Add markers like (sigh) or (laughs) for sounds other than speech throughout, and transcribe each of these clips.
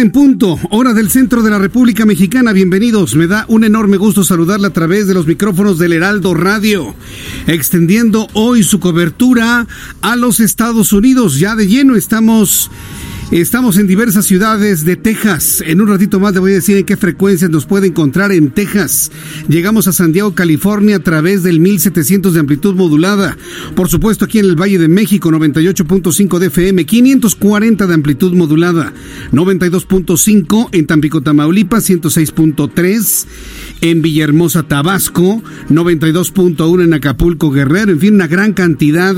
En punto, hora del centro de la República Mexicana. Bienvenidos. Me da un enorme gusto saludarla a través de los micrófonos del Heraldo Radio, extendiendo hoy su cobertura a los Estados Unidos. Ya de lleno estamos Estamos en diversas ciudades de Texas. En un ratito más le voy a decir en qué frecuencias nos puede encontrar en Texas. Llegamos a San Diego, California a través del 1700 de amplitud modulada. Por supuesto aquí en el Valle de México 98.5 de FM, 540 de amplitud modulada, 92.5 en Tampico, Tamaulipas, 106.3 en Villahermosa, Tabasco, 92.1 en Acapulco, Guerrero, en fin, una gran cantidad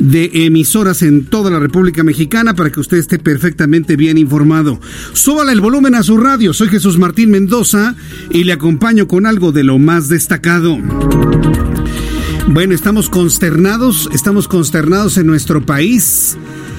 de emisoras en toda la República Mexicana para que usted esté perfectamente bien informado. Súbale el volumen a su radio, soy Jesús Martín Mendoza y le acompaño con algo de lo más destacado. Bueno, estamos consternados, estamos consternados en nuestro país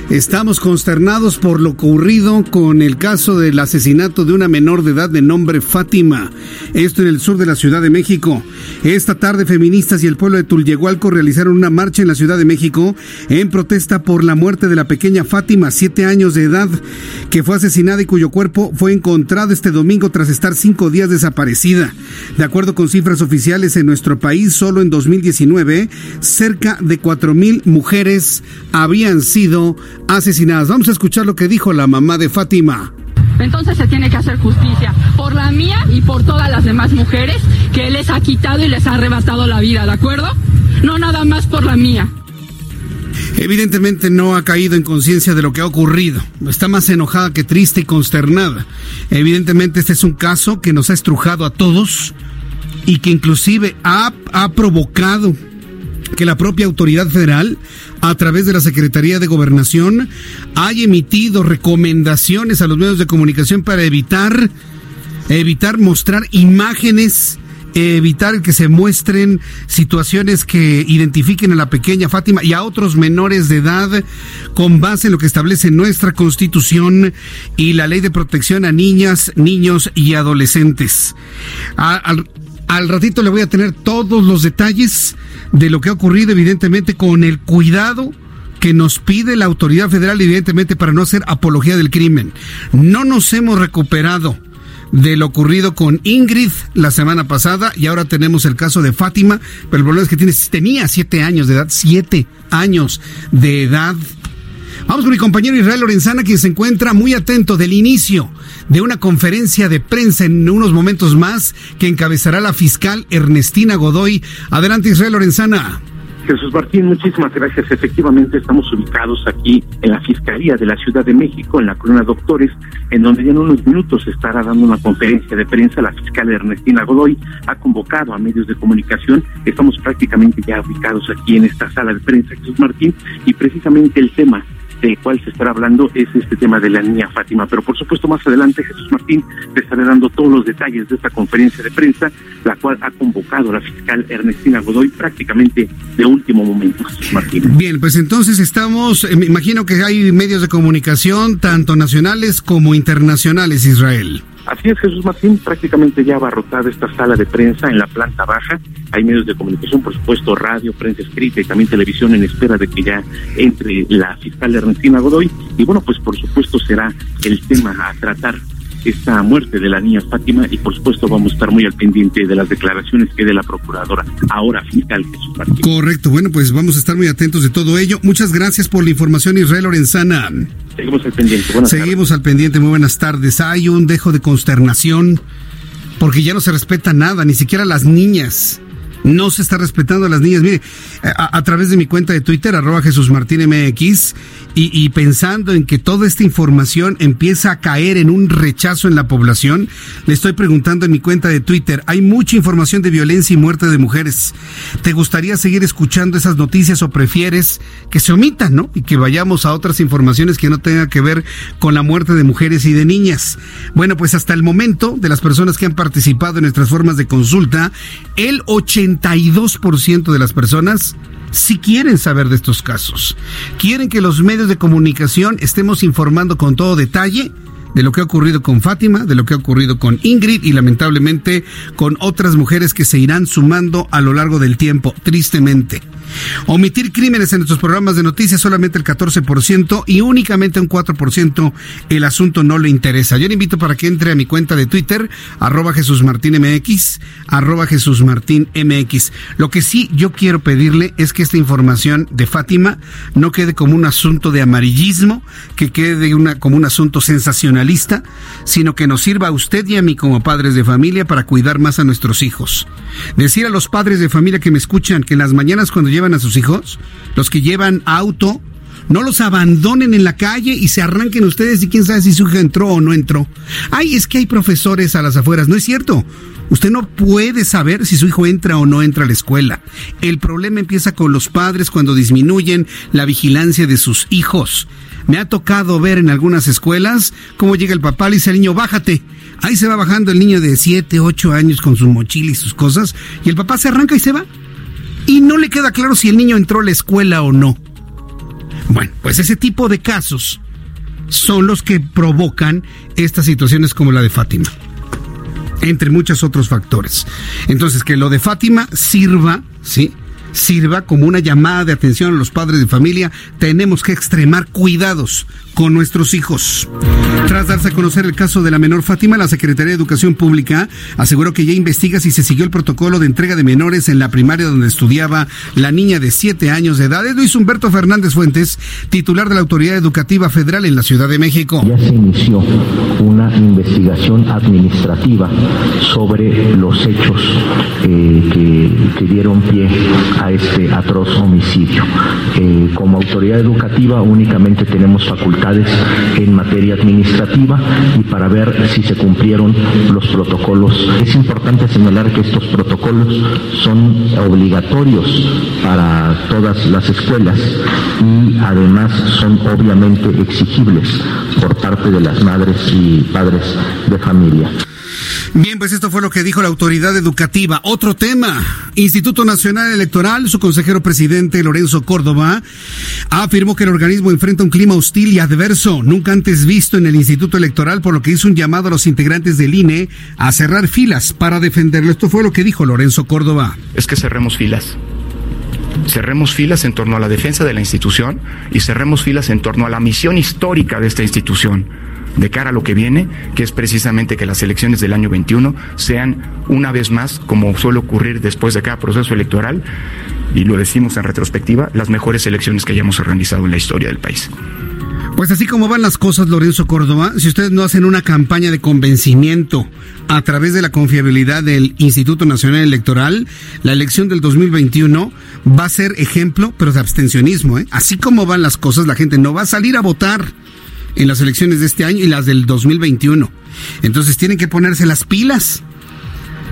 Estamos consternados por lo ocurrido con el caso del asesinato de una menor de edad de nombre Fátima, esto en el sur de la Ciudad de México. Esta tarde feministas y el pueblo de Tulyehualco realizaron una marcha en la Ciudad de México en protesta por la muerte de la pequeña Fátima, siete años de edad, que fue asesinada y cuyo cuerpo fue encontrado este domingo tras estar cinco días desaparecida. De acuerdo con cifras oficiales en nuestro país, solo en 2019, cerca de cuatro mil mujeres habían sido asesinadas. Vamos a escuchar lo que dijo la mamá de Fátima. Entonces se tiene que hacer justicia por la mía y por todas las demás mujeres que él les ha quitado y les ha arrebatado la vida, ¿de acuerdo? No nada más por la mía. Evidentemente no ha caído en conciencia de lo que ha ocurrido. Está más enojada que triste y consternada. Evidentemente este es un caso que nos ha estrujado a todos y que inclusive ha, ha provocado que la propia autoridad federal, a través de la Secretaría de Gobernación, haya emitido recomendaciones a los medios de comunicación para evitar, evitar mostrar imágenes evitar que se muestren situaciones que identifiquen a la pequeña Fátima y a otros menores de edad con base en lo que establece nuestra constitución y la ley de protección a niñas, niños y adolescentes. al, al ratito le voy a tener todos los detalles de lo que ha ocurrido, evidentemente, con el cuidado que nos pide la autoridad federal, evidentemente, para no hacer apología del crimen. No nos hemos recuperado de lo ocurrido con Ingrid la semana pasada y ahora tenemos el caso de Fátima, pero el problema es que tiene, tenía siete años de edad, siete años de edad. Vamos con mi compañero Israel Lorenzana, quien se encuentra muy atento del inicio de una conferencia de prensa en unos momentos más que encabezará la fiscal Ernestina Godoy. Adelante Israel Lorenzana. Jesús Martín, muchísimas gracias. Efectivamente, estamos ubicados aquí en la Fiscalía de la Ciudad de México, en la Corona Doctores, en donde ya en unos minutos estará dando una conferencia de prensa. La fiscal Ernestina Godoy ha convocado a medios de comunicación. Estamos prácticamente ya ubicados aquí en esta sala de prensa, Jesús Martín, y precisamente el tema de cuál se estará hablando es este tema de la niña Fátima. Pero por supuesto más adelante Jesús Martín te estará dando todos los detalles de esta conferencia de prensa, la cual ha convocado la fiscal Ernestina Godoy prácticamente de último momento, Jesús Martín. Bien, pues entonces estamos, eh, me imagino que hay medios de comunicación, tanto nacionales como internacionales, Israel. Así es, Jesús Martín, prácticamente ya abarrotada esta sala de prensa en la planta baja. Hay medios de comunicación, por supuesto, radio, prensa escrita y también televisión en espera de que ya entre la fiscal Ernestina Godoy. Y bueno, pues por supuesto será el tema a tratar esta muerte de la niña Fátima y por supuesto vamos a estar muy al pendiente de las declaraciones que dé la procuradora, ahora fiscal Jesús Martín. Correcto, bueno, pues vamos a estar muy atentos de todo ello. Muchas gracias por la información, Israel Lorenzana. Seguimos al pendiente. Seguimos al pendiente, muy buenas tardes. Hay un dejo de consternación porque ya no se respeta nada, ni siquiera las niñas no se está respetando a las niñas. Mire, a, través de mi cuenta de Twitter, arroba Jesús Martín MX, y, pensando en que toda esta información empieza a caer en un rechazo en la población, le estoy preguntando en mi cuenta de Twitter, hay mucha información de violencia y muerte de mujeres. ¿Te gustaría seguir escuchando esas noticias o prefieres que se omitan, no? Y que vayamos a otras informaciones que no tengan que ver con la muerte de mujeres y de niñas. Bueno, pues hasta el momento, de las personas que han participado en nuestras formas de consulta, el 82% de las personas si quieren saber de estos casos. Quieren que los medios de comunicación estemos informando con todo detalle de lo que ha ocurrido con Fátima, de lo que ha ocurrido con Ingrid y lamentablemente con otras mujeres que se irán sumando a lo largo del tiempo, tristemente. Omitir crímenes en nuestros programas de noticias solamente el 14% y únicamente un 4% el asunto no le interesa. Yo le invito para que entre a mi cuenta de Twitter, arroba Jesús Martín MX, arroba Jesús Martín MX. Lo que sí yo quiero pedirle es que esta información de Fátima no quede como un asunto de amarillismo, que quede una, como un asunto sensacionalista, sino que nos sirva a usted y a mí como padres de familia para cuidar más a nuestros hijos. Decir a los padres de familia que me escuchan que en las mañanas cuando llevan a sus hijos, los que llevan auto, no los abandonen en la calle y se arranquen ustedes y quién sabe si su hijo entró o no entró. Ay, es que hay profesores a las afueras. No es cierto. Usted no puede saber si su hijo entra o no entra a la escuela. El problema empieza con los padres cuando disminuyen la vigilancia de sus hijos. Me ha tocado ver en algunas escuelas cómo llega el papá y dice al niño, bájate. Ahí se va bajando el niño de 7, 8 años con su mochila y sus cosas y el papá se arranca y se va y no le queda claro si el niño entró a la escuela o no. Bueno, pues ese tipo de casos son los que provocan estas situaciones como la de Fátima, entre muchos otros factores. Entonces, que lo de Fátima sirva, ¿sí? Sirva como una llamada de atención a los padres de familia. Tenemos que extremar cuidados con nuestros hijos. Tras darse a conocer el caso de la menor Fátima, la Secretaría de Educación Pública aseguró que ya investiga si se siguió el protocolo de entrega de menores en la primaria donde estudiaba la niña de 7 años de edad. Es Luis Humberto Fernández Fuentes, titular de la Autoridad Educativa Federal en la Ciudad de México. Ya se inició una investigación administrativa sobre los hechos eh, que, que, dieron pie a este atroz homicidio. Eh, como autoridad educativa únicamente tenemos facultad en materia administrativa y para ver si se cumplieron los protocolos. Es importante señalar que estos protocolos son obligatorios para todas las escuelas y además son obviamente exigibles por parte de las madres y padres de familia. Bien, pues esto fue lo que dijo la autoridad educativa. Otro tema, Instituto Nacional Electoral, su consejero presidente Lorenzo Córdoba afirmó que el organismo enfrenta un clima hostil y adverso, nunca antes visto en el Instituto Electoral, por lo que hizo un llamado a los integrantes del INE a cerrar filas para defenderlo. Esto fue lo que dijo Lorenzo Córdoba. Es que cerremos filas cerremos filas en torno a la defensa de la institución y cerremos filas en torno a la misión histórica de esta institución de cara a lo que viene, que es precisamente que las elecciones del año 21 sean una vez más, como suele ocurrir después de cada proceso electoral, y lo decimos en retrospectiva, las mejores elecciones que hayamos organizado en la historia del país. Pues así como van las cosas, Lorenzo Córdoba, si ustedes no hacen una campaña de convencimiento a través de la confiabilidad del Instituto Nacional Electoral, la elección del 2021 va a ser ejemplo, pero de abstencionismo. ¿eh? Así como van las cosas, la gente no va a salir a votar en las elecciones de este año y las del 2021. Entonces tienen que ponerse las pilas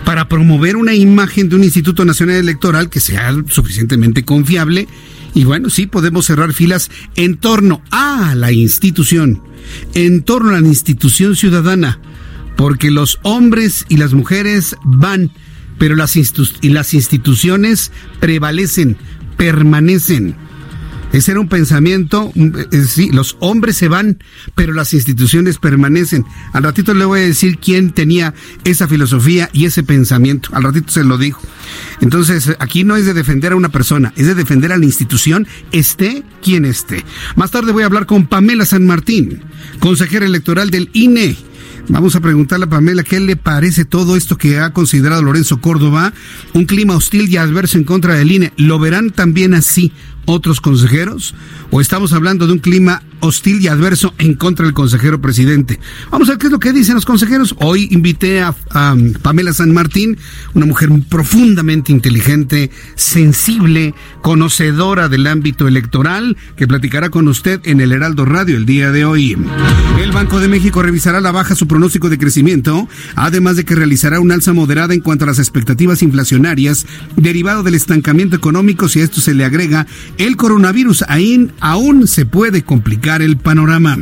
para promover una imagen de un Instituto Nacional Electoral que sea suficientemente confiable. Y bueno, sí podemos cerrar filas en torno a la institución, en torno a la institución ciudadana, porque los hombres y las mujeres van, pero las, y las instituciones prevalecen, permanecen. Ese era un pensamiento, eh, sí, los hombres se van, pero las instituciones permanecen. Al ratito le voy a decir quién tenía esa filosofía y ese pensamiento. Al ratito se lo dijo. Entonces, aquí no es de defender a una persona, es de defender a la institución, esté quien esté. Más tarde voy a hablar con Pamela San Martín, consejera electoral del INE Vamos a preguntarle a Pamela qué le parece todo esto que ha considerado Lorenzo Córdoba, un clima hostil y adverso en contra del INE. ¿Lo verán también así otros consejeros? ¿O estamos hablando de un clima hostil y adverso en contra del consejero presidente? Vamos a ver qué es lo que dicen los consejeros. Hoy invité a, Pamela San Martín, una mujer profundamente inteligente, sensible, conocedora del ámbito electoral, que platicará con usted en el Heraldo Radio el día de hoy. El Banco de México revisará la baja su pronóstico de crecimiento, además de que realizará una alza moderada en cuanto a las expectativas inflacionarias derivado del estancamiento económico si a esto se le agrega el coronavirus aún se puede complicar el panorama.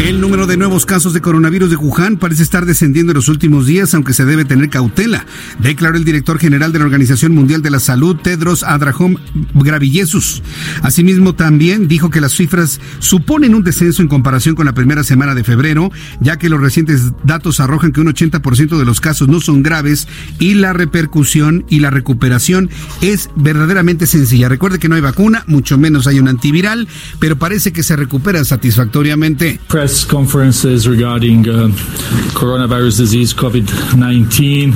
El número de nuevos casos de coronavirus de Wuhan parece estar descendiendo en los últimos días, aunque se debe tener cautela, declaró el director general de la Organización Mundial de la Salud, Tedros Adhanom Ghebreyesus. Asimismo, también dijo que las cifras suponen un descenso en comparación con la primera semana de febrero, ya que los recientes datos arrojan que un 80% de los casos no son graves y la repercusión y la recuperación es verdaderamente sencilla. Recuerde que no hay vacuna, mucho menos hay un antiviral, pero parece que se recuperan satisfactoriamente. Press conferences regarding uh, coronavirus disease COVID-19.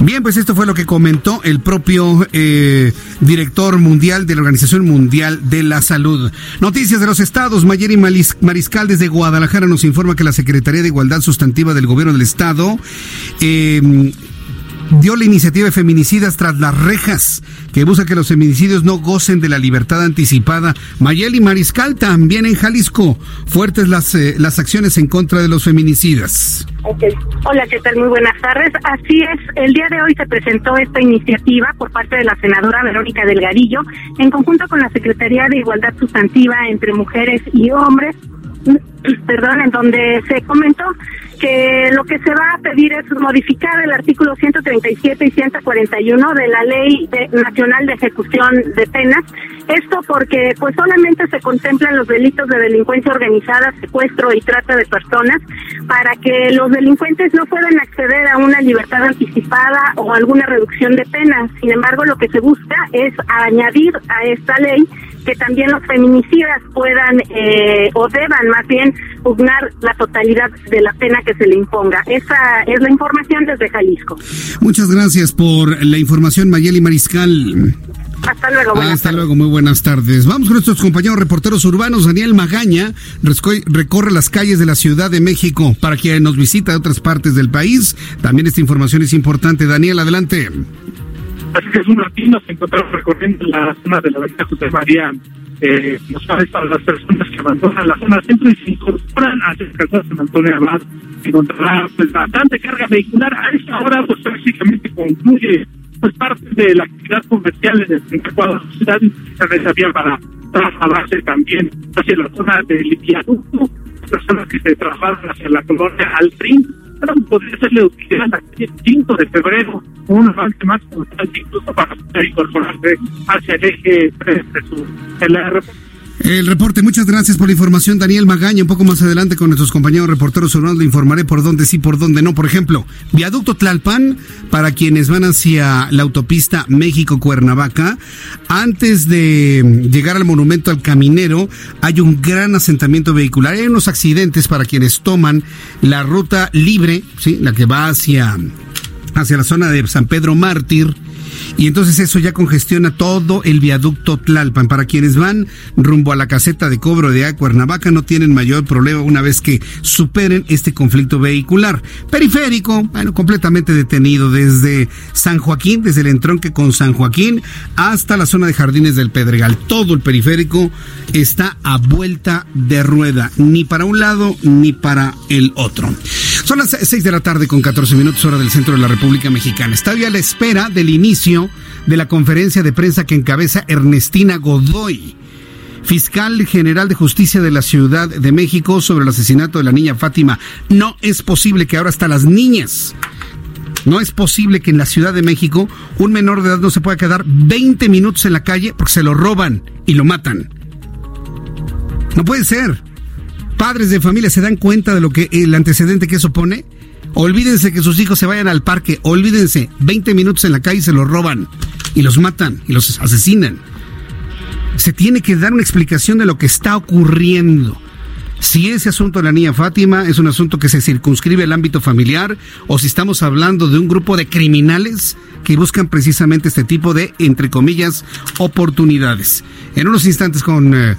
Bien, pues esto fue lo que comentó el propio eh, director mundial de la Organización Mundial de la Salud. Noticias de los estados. Mayeri Mariscal desde Guadalajara nos informa que la Secretaría de Igualdad Sustantiva del Gobierno del Estado eh, dio la iniciativa de feminicidas tras las rejas, que busca que los feminicidios no gocen de la libertad anticipada. Mayeli Mariscal también en Jalisco. Fuertes las, eh, las acciones en contra de los feminicidas. Hola, ¿qué tal? Muy buenas tardes. Así es, el día de hoy se presentó esta iniciativa por parte de la senadora Verónica Delgadillo, en conjunto con la Secretaría de Igualdad Sustantiva entre Mujeres y Hombres, (clears throat) perdón, en donde se comentó que lo que se va a pedir es modificar el artículo 137 y 141 de la Ley Nacional de Ejecución de Penas. Esto porque pues solamente se contemplan los delitos de delincuencia organizada, secuestro y trata de personas para que los delincuentes no puedan acceder a una libertad anticipada o alguna reducción de penas. Sin embargo, lo que se busca es añadir a esta ley que también los feminicidas puedan eh, o deban más bien pugnar la totalidad de la pena que se le imponga. Esa es la información desde Jalisco. Muchas gracias por la información, Mayeli Mariscal. Hasta luego. Hasta luego, muy buenas tardes. Vamos con nuestros compañeros reporteros urbanos. Daniel Magaña recorre las calles de la Ciudad de México para quien nos visita de otras partes del país. También esta información es importante. Daniel, adelante. Así que es un Martín nos encontramos recorriendo la zona de la avenida José María eh, sabes, para las personas que abandonan la zona centro y se incorporan hacia el calzado San Antonio Abad, encontrará pues, bastante carga vehicular. A esta hora, pues prácticamente concluye pues parte de la actividad comercial en el centro de la ciudad y había para trasladarse también hacia la zona del viaducto, personas que se trasladan hacia la colonia Altrin. Podría serle utilidad el 5 de febrero un avance más constante incluso para poder incorporarse hacia el eje 3 de su el el reporte, muchas gracias por la información, Daniel Magaña. Un poco más adelante con nuestros compañeros reporteros urbanos le informaré por dónde sí, por dónde no. Por ejemplo, viaducto Tlalpan, para quienes van hacia la autopista México-Cuernavaca, antes de llegar al monumento al caminero, hay un gran asentamiento vehicular. Hay unos accidentes para quienes toman la ruta libre, ¿sí? la que va hacia, hacia la zona de San Pedro Mártir y entonces eso ya congestiona todo el viaducto Tlalpan. Para quienes van rumbo a la caseta de cobro de Cuernavaca no tienen mayor problema una vez que superen este conflicto vehicular. Periférico, bueno, completamente detenido desde San Joaquín, desde el entronque con San Joaquín hasta la zona de Jardines del Pedregal. Todo el periférico está a vuelta de rueda, ni para un lado ni para el otro. Son las 6 de la tarde con 14 minutos hora del centro de la República Mexicana. Está a la espera del inicio de la conferencia de prensa que encabeza Ernestina Godoy, fiscal general de justicia de la Ciudad de México sobre el asesinato de la niña Fátima. No es posible que ahora hasta las niñas no es posible que en la Ciudad de México un menor de edad no se pueda quedar 20 minutos en la calle porque se lo roban y lo matan. No puede ser padres de familia se dan cuenta de lo que el antecedente que eso pone? Olvídense que sus hijos se vayan al parque, olvídense, 20 minutos en la calle se los roban y los matan y los asesinan. Se tiene que dar una explicación de lo que está ocurriendo. si ese asunto de la niña Fátima es un asunto que se circunscribe al ámbito familiar o si estamos hablando de un grupo de criminales que buscan precisamente este tipo de, entre comillas, oportunidades. En unos instantes con eh,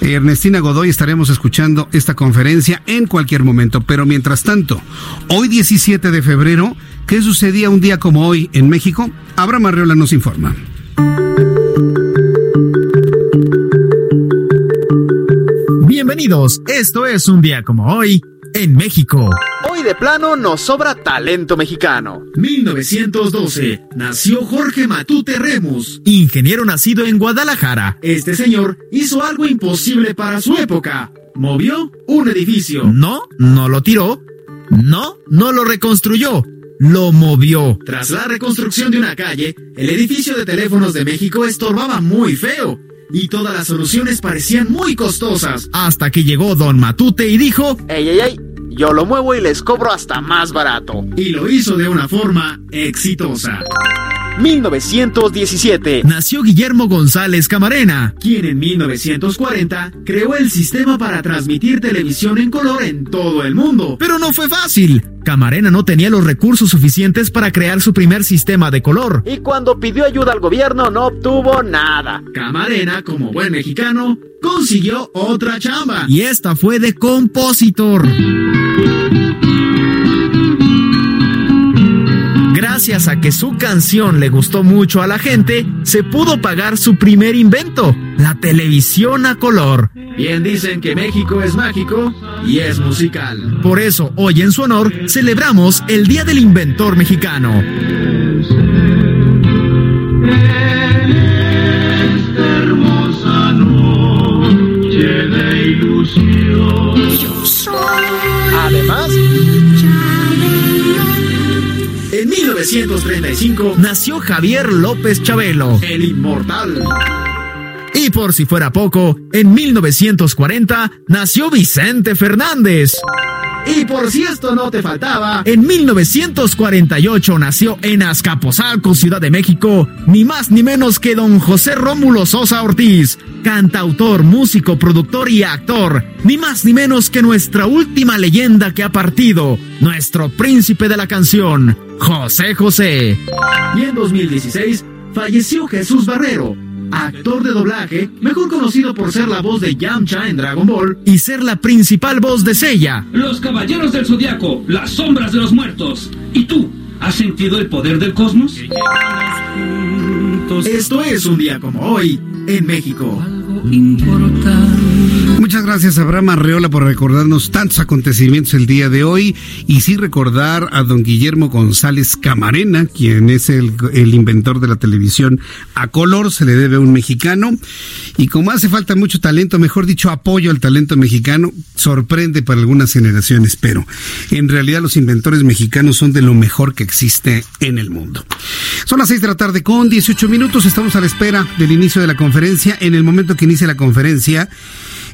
Ernestina Godoy estaremos escuchando esta conferencia en cualquier momento, pero mientras tanto, hoy 17 de febrero, ¿qué sucedía un día como hoy en México? Abraham Arreola nos informa. Bienvenidos, esto es un día como hoy en México. Hoy de plano nos sobra talento mexicano. 1912 nació Jorge Matute Remus, ingeniero nacido en Guadalajara. Este señor hizo algo imposible para su época. Movió un edificio. No, no lo tiró. No, no lo reconstruyó. Lo movió. Tras la reconstrucción de una calle, el edificio de teléfonos de México estorbaba muy feo y todas las soluciones parecían muy costosas. Hasta que llegó Don Matute y dijo, ¡Ey, ey, ey! Yo lo muevo y les cobro hasta más barato. Y lo hizo de una forma exitosa. 1917 nació Guillermo González Camarena, quien en 1940 creó el sistema para transmitir televisión en color en todo el mundo. Pero no fue fácil. Camarena no tenía los recursos suficientes para crear su primer sistema de color. Y cuando pidió ayuda al gobierno no obtuvo nada. Camarena, como buen mexicano, consiguió otra chamba. Y esta fue de compositor. Gracias a que su canción le gustó mucho a la gente, se pudo pagar su primer invento, la televisión a color. Bien dicen que México es mágico y es musical. Por eso, hoy en su honor, celebramos el Día del Inventor Mexicano. 1935 nació Javier López Chabelo, el inmortal. Y por si fuera poco, en 1940 nació Vicente Fernández. Y por si esto no te faltaba, en 1948 nació en Azcapotzalco, Ciudad de México, ni más ni menos que don José Rómulo Sosa Ortiz, cantautor, músico, productor y actor, ni más ni menos que nuestra última leyenda que ha partido, nuestro príncipe de la canción, José José. Y en 2016 falleció Jesús Barrero, actor de doblaje, mejor conocido por ser la voz de Yamcha en Dragon Ball y ser la principal voz de Seiya. Los caballeros del zodiaco, las sombras de los muertos. ¿Y tú? ¿Has sentido el poder del cosmos? Esto es un día como hoy en México. Muchas gracias Abraham Arreola por recordarnos tantos acontecimientos el día de hoy y sí recordar a don Guillermo González Camarena, quien es el, el, inventor de la televisión a color, se le debe a un mexicano y como hace falta mucho talento, mejor dicho apoyo al talento mexicano, sorprende para algunas generaciones, pero en realidad los inventores mexicanos son de lo mejor que existe en el mundo. Son las 6 de la tarde con 18 minutos, estamos a la espera del inicio de la conferencia. En el momento que inicie la conferencia,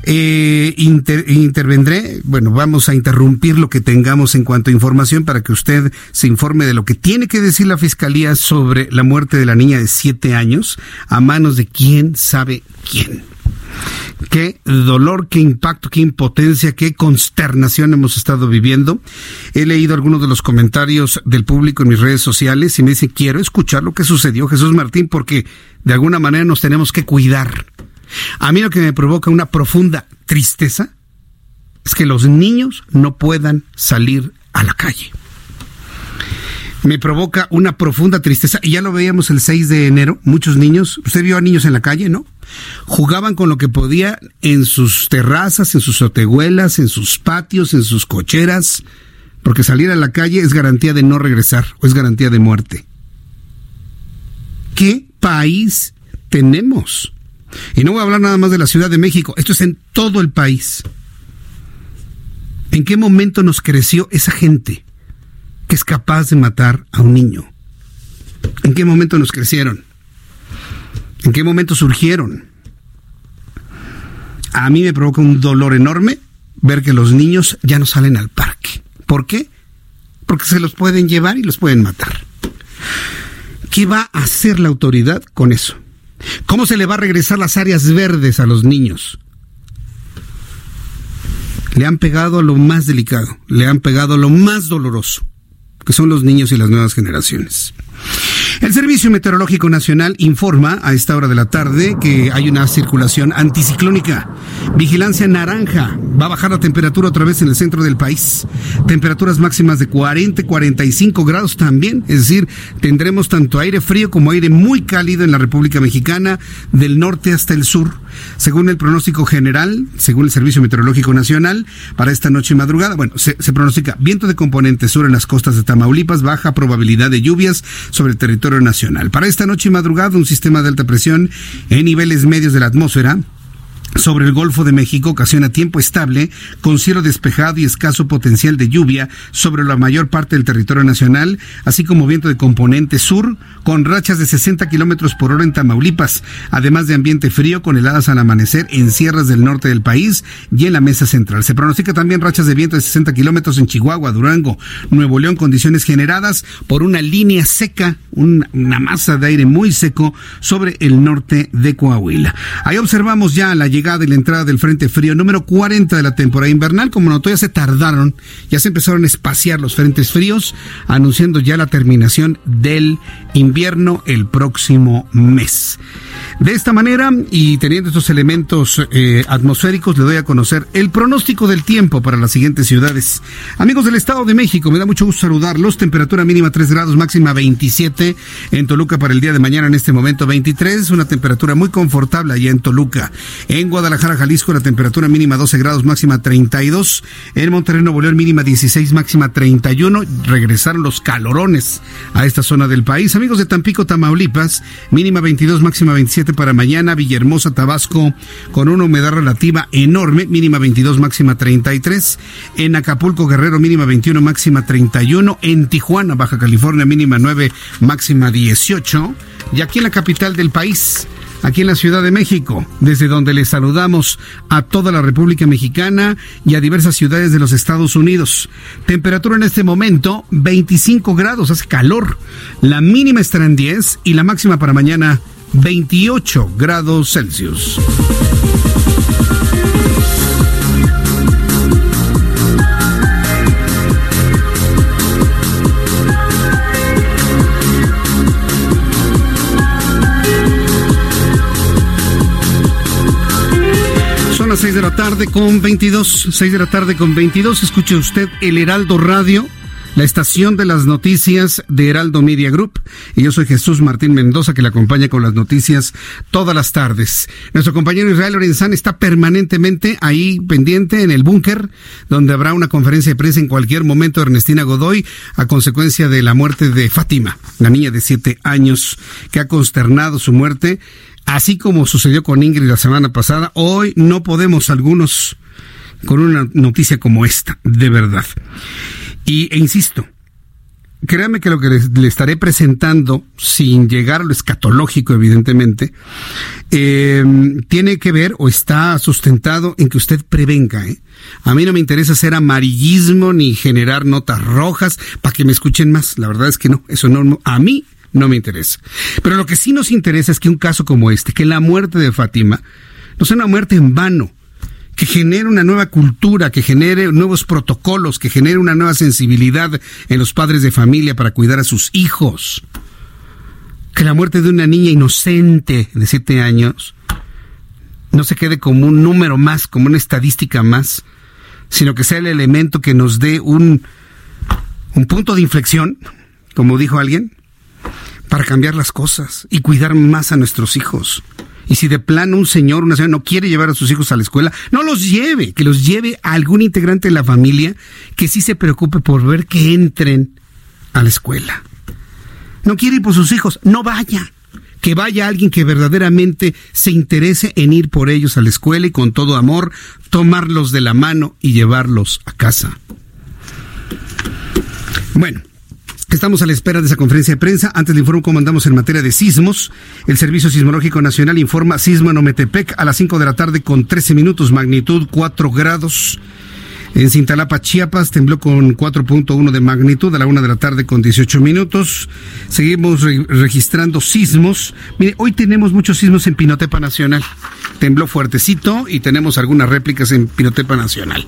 eh, inter, intervendré, bueno, vamos a interrumpir lo que tengamos en cuanto a información para que usted se informe de lo que tiene que decir la Fiscalía sobre la muerte de la niña de siete años a manos de quién sabe quién. Qué dolor, qué impacto, qué impotencia, qué consternación hemos estado viviendo. He leído algunos de los comentarios del público en mis redes sociales y me dice, quiero escuchar lo que sucedió, Jesús Martín, porque de alguna manera nos tenemos que cuidar. A mí lo que me provoca una profunda tristeza es que los niños no puedan salir a la calle. Me provoca una profunda tristeza y ya lo veíamos el 6 de enero, muchos niños, usted vio a niños en la calle, ¿no? Jugaban con lo que podía en sus terrazas, en sus otehuelas, en sus patios, en sus cocheras, porque salir a la calle es garantía de no regresar o es garantía de muerte. ¿Qué país tenemos? Y no voy a hablar nada más de la Ciudad de México, esto es en todo el país. ¿En qué momento nos creció esa gente que es capaz de matar a un niño? ¿En qué momento nos crecieron? ¿En qué momento surgieron? A mí me provoca un dolor enorme ver que los niños ya no salen al parque. ¿Por qué? Porque se los pueden llevar y los pueden matar. ¿Qué va a hacer la autoridad con eso? ¿Cómo se le va a regresar las áreas verdes a los niños? le han pegado a lo más delicado, le han pegado a lo más doloroso, que son los niños y las nuevas generaciones. El Servicio Meteorológico Nacional informa a esta hora de la tarde que hay una circulación anticiclónica. Vigilancia naranja. Va a bajar la temperatura otra vez en el centro del país. Temperaturas máximas de 40, 45 grados también. Es decir, tendremos tanto aire frío como aire muy cálido en la República Mexicana, del norte hasta el sur. Según el pronóstico general, según el Servicio Meteorológico Nacional, para esta noche y madrugada, bueno, se, pronostica viento de componente sur en las costas de Tamaulipas, baja probabilidad de lluvias sobre el territorio nacional. Para esta noche y madrugada, un sistema de alta presión en niveles medios de la atmósfera sobre el Golfo de México ocasiona tiempo estable, con cielo despejado y escaso potencial de lluvia sobre la mayor parte del territorio nacional, así como viento de componente sur, con rachas de 60 kilómetros por hora en Tamaulipas, además de ambiente frío con heladas al amanecer en sierras del norte del país y en la mesa central. Se pronostica también rachas de viento de 60 kilómetros en Chihuahua, Durango, Nuevo León, condiciones generadas por una línea seca, una, masa de aire muy seco sobre el norte de Coahuila. Ahí observamos ya la llegada y la entrada del Frente Frío número 40 de la temporada invernal. Como notó, ya se tardaron, ya se empezaron a espaciar los frentes fríos, anunciando ya la terminación del invierno el próximo mes. De esta manera, y teniendo estos elementos eh, atmosféricos, le doy a conocer el pronóstico del tiempo para las siguientes ciudades. Amigos del Estado de México, me da mucho gusto saludarlos. Temperatura mínima 3 grados, máxima 27 en Toluca para el día de mañana, en este momento 23, una temperatura muy confortable allá en Toluca. En Guadalajara, Jalisco, la temperatura mínima 12 grados, máxima 32. En Monterrey, Nuevo León, mínima 16, máxima 31. Regresaron los calorones a esta zona del país. Amigos de Tampico, Tamaulipas, mínima 22, máxima 27 para mañana. Villahermosa, Tabasco, con una humedad relativa enorme, mínima 22, máxima 33. En Acapulco, Guerrero, mínima 21, máxima 31. En Tijuana, Baja California, mínima 9, máxima 18. Y aquí en la capital del país, aquí en la Ciudad de México, desde donde les saludamos a toda la República Mexicana y a diversas ciudades de los Estados Unidos. Temperatura en este momento 25 grados, hace calor. La mínima estará en 10 y la máxima para mañana 28 grados Celsius. Son las 6 de la tarde con 22, 6 de la tarde con 22. Escuche usted el Heraldo Radio, la estación de las noticias de Heraldo Media Group. Y yo soy Jesús Martín Mendoza, que le acompaña con las noticias todas las tardes. Nuestro compañero Israel Lorenzán está permanentemente ahí pendiente en el búnker, donde habrá una conferencia de prensa en cualquier momento de Ernestina Godoy, a consecuencia de la muerte de Fátima, la niña de siete años, que ha consternado su muerte Así como sucedió con Ingrid la semana pasada, hoy no podemos algunos con una noticia como esta, de verdad. Y e insisto, créame que lo que le estaré presentando, sin llegar a lo escatológico, evidentemente, eh, tiene que ver o está sustentado en que usted prevenga. ¿eh? A mí no me interesa hacer amarillismo ni generar notas rojas para que me escuchen más. La verdad es que no, eso no, a mí no me interesa. Pero lo que sí nos interesa es que un caso como este, que la muerte de Fátima, no sea una muerte en vano, que genere una nueva cultura, que genere nuevos protocolos, que genere una nueva sensibilidad en los padres de familia para cuidar a sus hijos. Que la muerte de una niña inocente de siete años no se quede como un número más, como una estadística más, sino que sea el elemento que nos dé un, un punto de inflexión, como dijo alguien, para cambiar las cosas y cuidar más a nuestros hijos. Y si de plano un señor, una señora no quiere llevar a sus hijos a la escuela, no los lleve, que los lleve a algún integrante de la familia que sí se preocupe por ver que entren a la escuela. No quiere ir por sus hijos, no vaya. Que vaya alguien que verdaderamente se interese en ir por ellos a la escuela y con todo amor tomarlos de la mano y llevarlos a casa. Bueno, Estamos a la espera de esa conferencia de prensa. Antes le informo cómo andamos en materia de sismos. El Servicio Sismológico Nacional informa sismo en Ometepec a las 5 de la tarde con 13 minutos, magnitud 4 grados. En Cintalapa, Chiapas, tembló con 4.1 de magnitud a la una de la tarde con 18 minutos. Seguimos registrando sismos. Mire, hoy tenemos muchos sismos en Pinotepa Nacional. Tembló fuertecito y tenemos algunas réplicas en Pinotepa Nacional.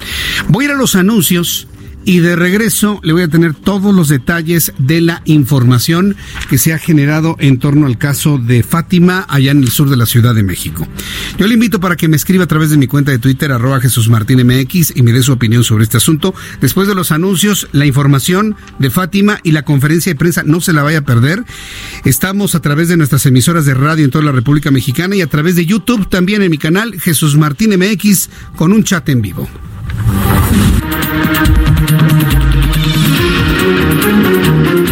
Voy a ir a los anuncios y de regreso le voy a tener todos los detalles de la información que se ha generado en torno al caso de Fátima allá en el sur de la Ciudad de México. Yo le invito para que me escriba a través de mi cuenta de Twitter arroba Jesús Martín MX y me dé su opinión sobre este asunto. Después de los anuncios, la información de Fátima y la conferencia de prensa no se la vaya a perder. Estamos a través de nuestras emisoras de radio en toda la República Mexicana y a través de YouTube también en mi canal Jesús Martín MX con un chat en vivo.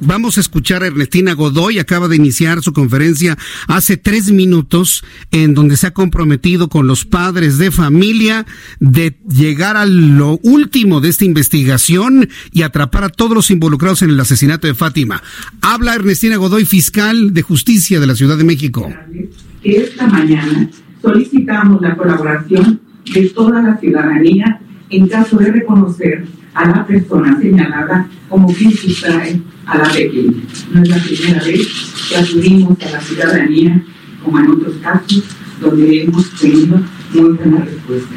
Vamos a, escuchar a Ernestina Godoy, acaba de iniciar su conferencia hace tres minutos, en donde se ha comprometido con los padres de familia de llegar a lo último de esta investigación y atrapar a todos los involucrados en el asesinato de Fátima. Habla Ernestina Godoy, fiscal de justicia de la Ciudad de México. Esta mañana solicitamos la colaboración de toda la ciudadanía en caso de reconocer a la persona señalada como sustrae a la pequeña. No es la primera vez que acudimos a la ciudadanía, como en otros casos, donde hemos tenido muy buena respuesta.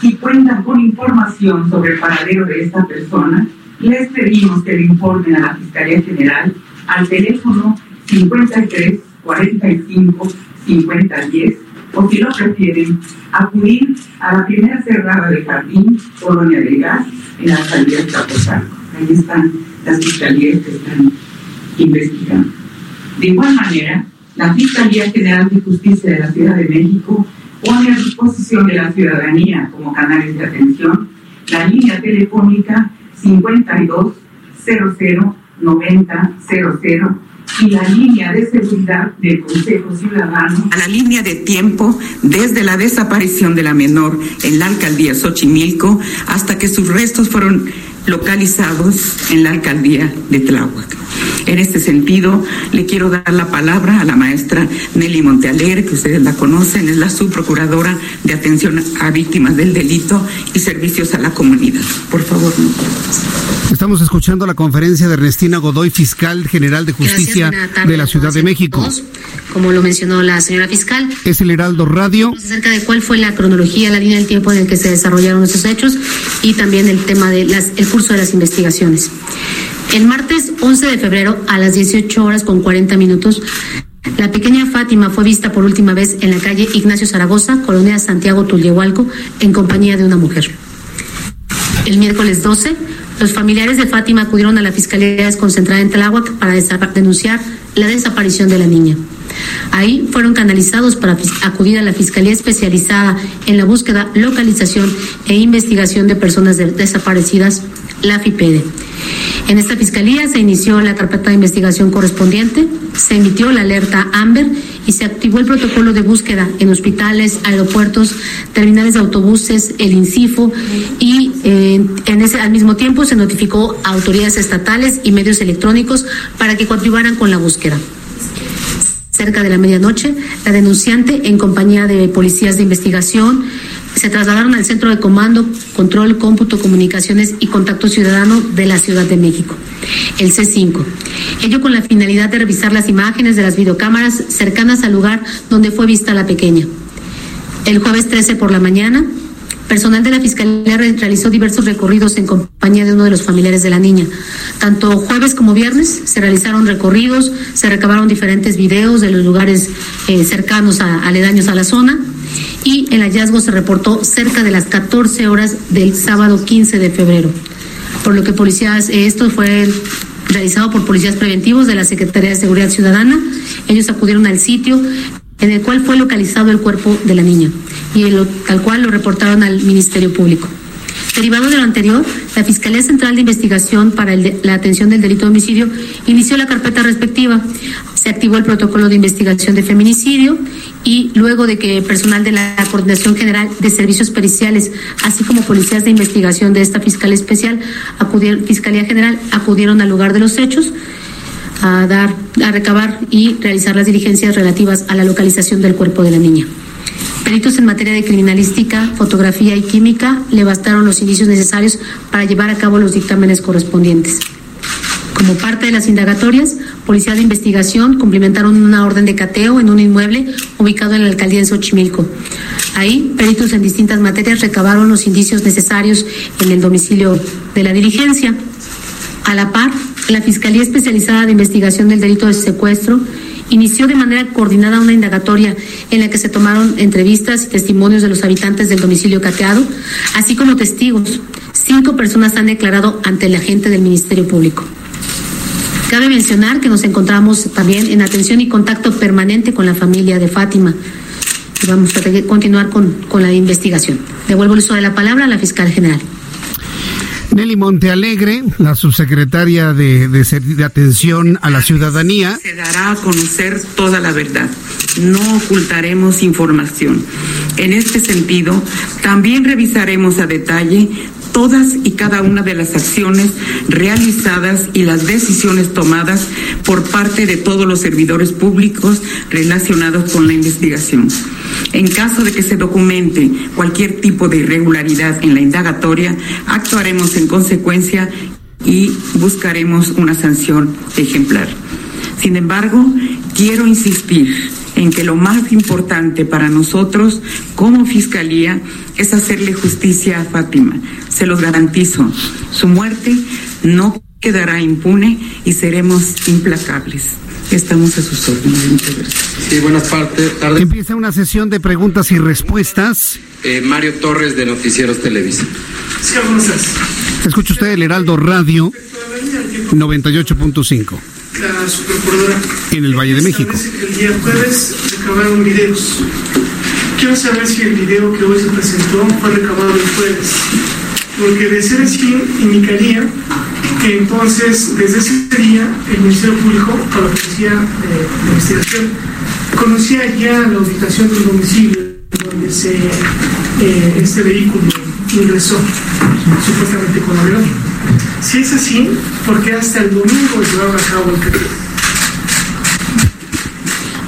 Si cuentan con información sobre el paradero de esta persona, les pedimos que le informen a la Fiscalía General al teléfono 53 45 50 10 o si lo prefieren, acudir a la primera cerrada de Jardín, Colonia del Gas, en la alcaldía de Capozalco. Ahí están las fiscalías que están investigando. De igual manera, la Fiscalía General de Justicia de la Ciudad de México pone a disposición de la ciudadanía como canales de atención la línea telefónica 52 00 90 00 y la línea de seguridad del Consejo Ciudadano. A la línea de tiempo desde la desaparición de la menor en la alcaldía Xochimilco hasta que sus restos fueron localizados en la alcaldía de Tláhuac. En este sentido, le quiero dar la palabra a la maestra Nelly Montealegre, que ustedes la conocen, es la subprocuradora de atención a víctimas del delito y servicios a la comunidad. Por favor. Estamos escuchando la conferencia de Ernestina Godoy, fiscal general de justicia de la Ciudad de México. Como lo mencionó la señora fiscal. Es el Heraldo Radio. Acerca de cuál fue la cronología, la línea del tiempo en el que se desarrollaron estos hechos y también el tema del el curso de las investigaciones. El martes 11 de febrero a las 18 horas con 40 minutos, la pequeña Fátima fue vista por última vez en la calle Ignacio Zaragoza, colonia Santiago Tulyehualco, en compañía de una mujer. El miércoles 12, los familiares de Fátima acudieron a la Fiscalía Desconcentrada en Tláhuac para denunciar la desaparición de la niña. Ahí fueron canalizados para acudir a la Fiscalía Especializada en la búsqueda, localización e investigación de personas desaparecidas, la FIPEDE. En esta fiscalía se inició la carpeta de investigación correspondiente, se emitió la alerta AMBER y se activó el protocolo de búsqueda en hospitales, aeropuertos, terminales de autobuses, el INCIFO y eh, en ese, al mismo tiempo se notificó a autoridades estatales y medios electrónicos para que contribuyeran con la búsqueda cerca de la medianoche, la denunciante, en compañía de policías de investigación, se trasladaron al Centro de Comando, Control, Cómputo, Comunicaciones y Contacto Ciudadano de la Ciudad de México, el C5. Ello con la finalidad de revisar las imágenes de las videocámaras cercanas al lugar donde fue vista la pequeña. El jueves 13 por la mañana, personal de la Fiscalía realizó diversos recorridos en compañía de uno de los familiares de la niña. Tanto jueves como viernes se realizaron recorridos, se recabaron diferentes videos de los lugares eh, cercanos a aledaños a la zona y el hallazgo se reportó cerca de las 14 horas del sábado 15 de febrero. Por lo que policías, eh, esto fue realizado por policías preventivos de la Secretaría de Seguridad Ciudadana. Ellos acudieron al sitio en el cual fue localizado el cuerpo de la niña y tal cual lo reportaron al Ministerio Público. Derivado de lo anterior, la Fiscalía Central de Investigación para la Atención del Delito de Homicidio inició la carpeta respectiva. Se activó el protocolo de investigación de feminicidio y luego de que personal de la Coordinación General de Servicios Periciales, así como policías de investigación de esta Fiscalía Especial, acudieron, Fiscalía General, acudieron al lugar de los hechos a dar, a recabar y realizar las diligencias relativas a la localización del cuerpo de la niña. Peritos en materia de criminalística, fotografía y química le bastaron los indicios necesarios para llevar a cabo los dictámenes correspondientes. Como parte de las indagatorias, Policía de Investigación cumplimentaron una orden de cateo en un inmueble ubicado en la alcaldía de Xochimilco. Ahí, peritos en distintas materias recabaron los indicios necesarios en el domicilio de la diligencia. A la par, la Fiscalía Especializada de Investigación del Delito de Secuestro inició de manera coordinada una indagatoria en la que se tomaron entrevistas y testimonios de los habitantes del domicilio cateado, así como testigos. Cinco personas han declarado ante el agente del Ministerio Público. Cabe mencionar que nos encontramos también en atención y contacto permanente con la familia de Fátima. Y vamos a continuar con, con la investigación. Devuelvo el uso de la palabra a la fiscal general. Nelly Montealegre, la subsecretaria de, de, Atención a la Ciudadanía. Se dará a conocer toda la verdad. No ocultaremos información. En este sentido, también revisaremos a detalle todas y cada una de las acciones realizadas y las decisiones tomadas por parte de todos los servidores públicos relacionados con la investigación. En caso de que se documente cualquier tipo de irregularidad en la indagatoria, actuaremos en consecuencia y buscaremos una sanción ejemplar. Sin embargo, quiero insistir en que lo más importante para nosotros como Fiscalía es hacerle justicia a Fátima. Se los garantizo. Su muerte no quedará impune y seremos implacables. Estamos a sus órdenes. Muchas gracias. Sí, buenas tardes. Empieza una sesión de preguntas y respuestas. Eh, Mario Torres de Noticieros Televisa. Sí, Escucha usted el Heraldo Radio 98.5 la. En el Valle de México. El día jueves recabaron videos. Quiero saber si el video que hoy se presentó fue recabado el jueves. Porque de ser así, indicaría que entonces, desde ese día, el Ministerio Público, o la Policía de Investigación, conocía ya la ubicación del domicilio donde se, eh, este vehículo ingresó, supuestamente con avión. Si es así, porque hasta el domingo llevaron a cabo el crédito.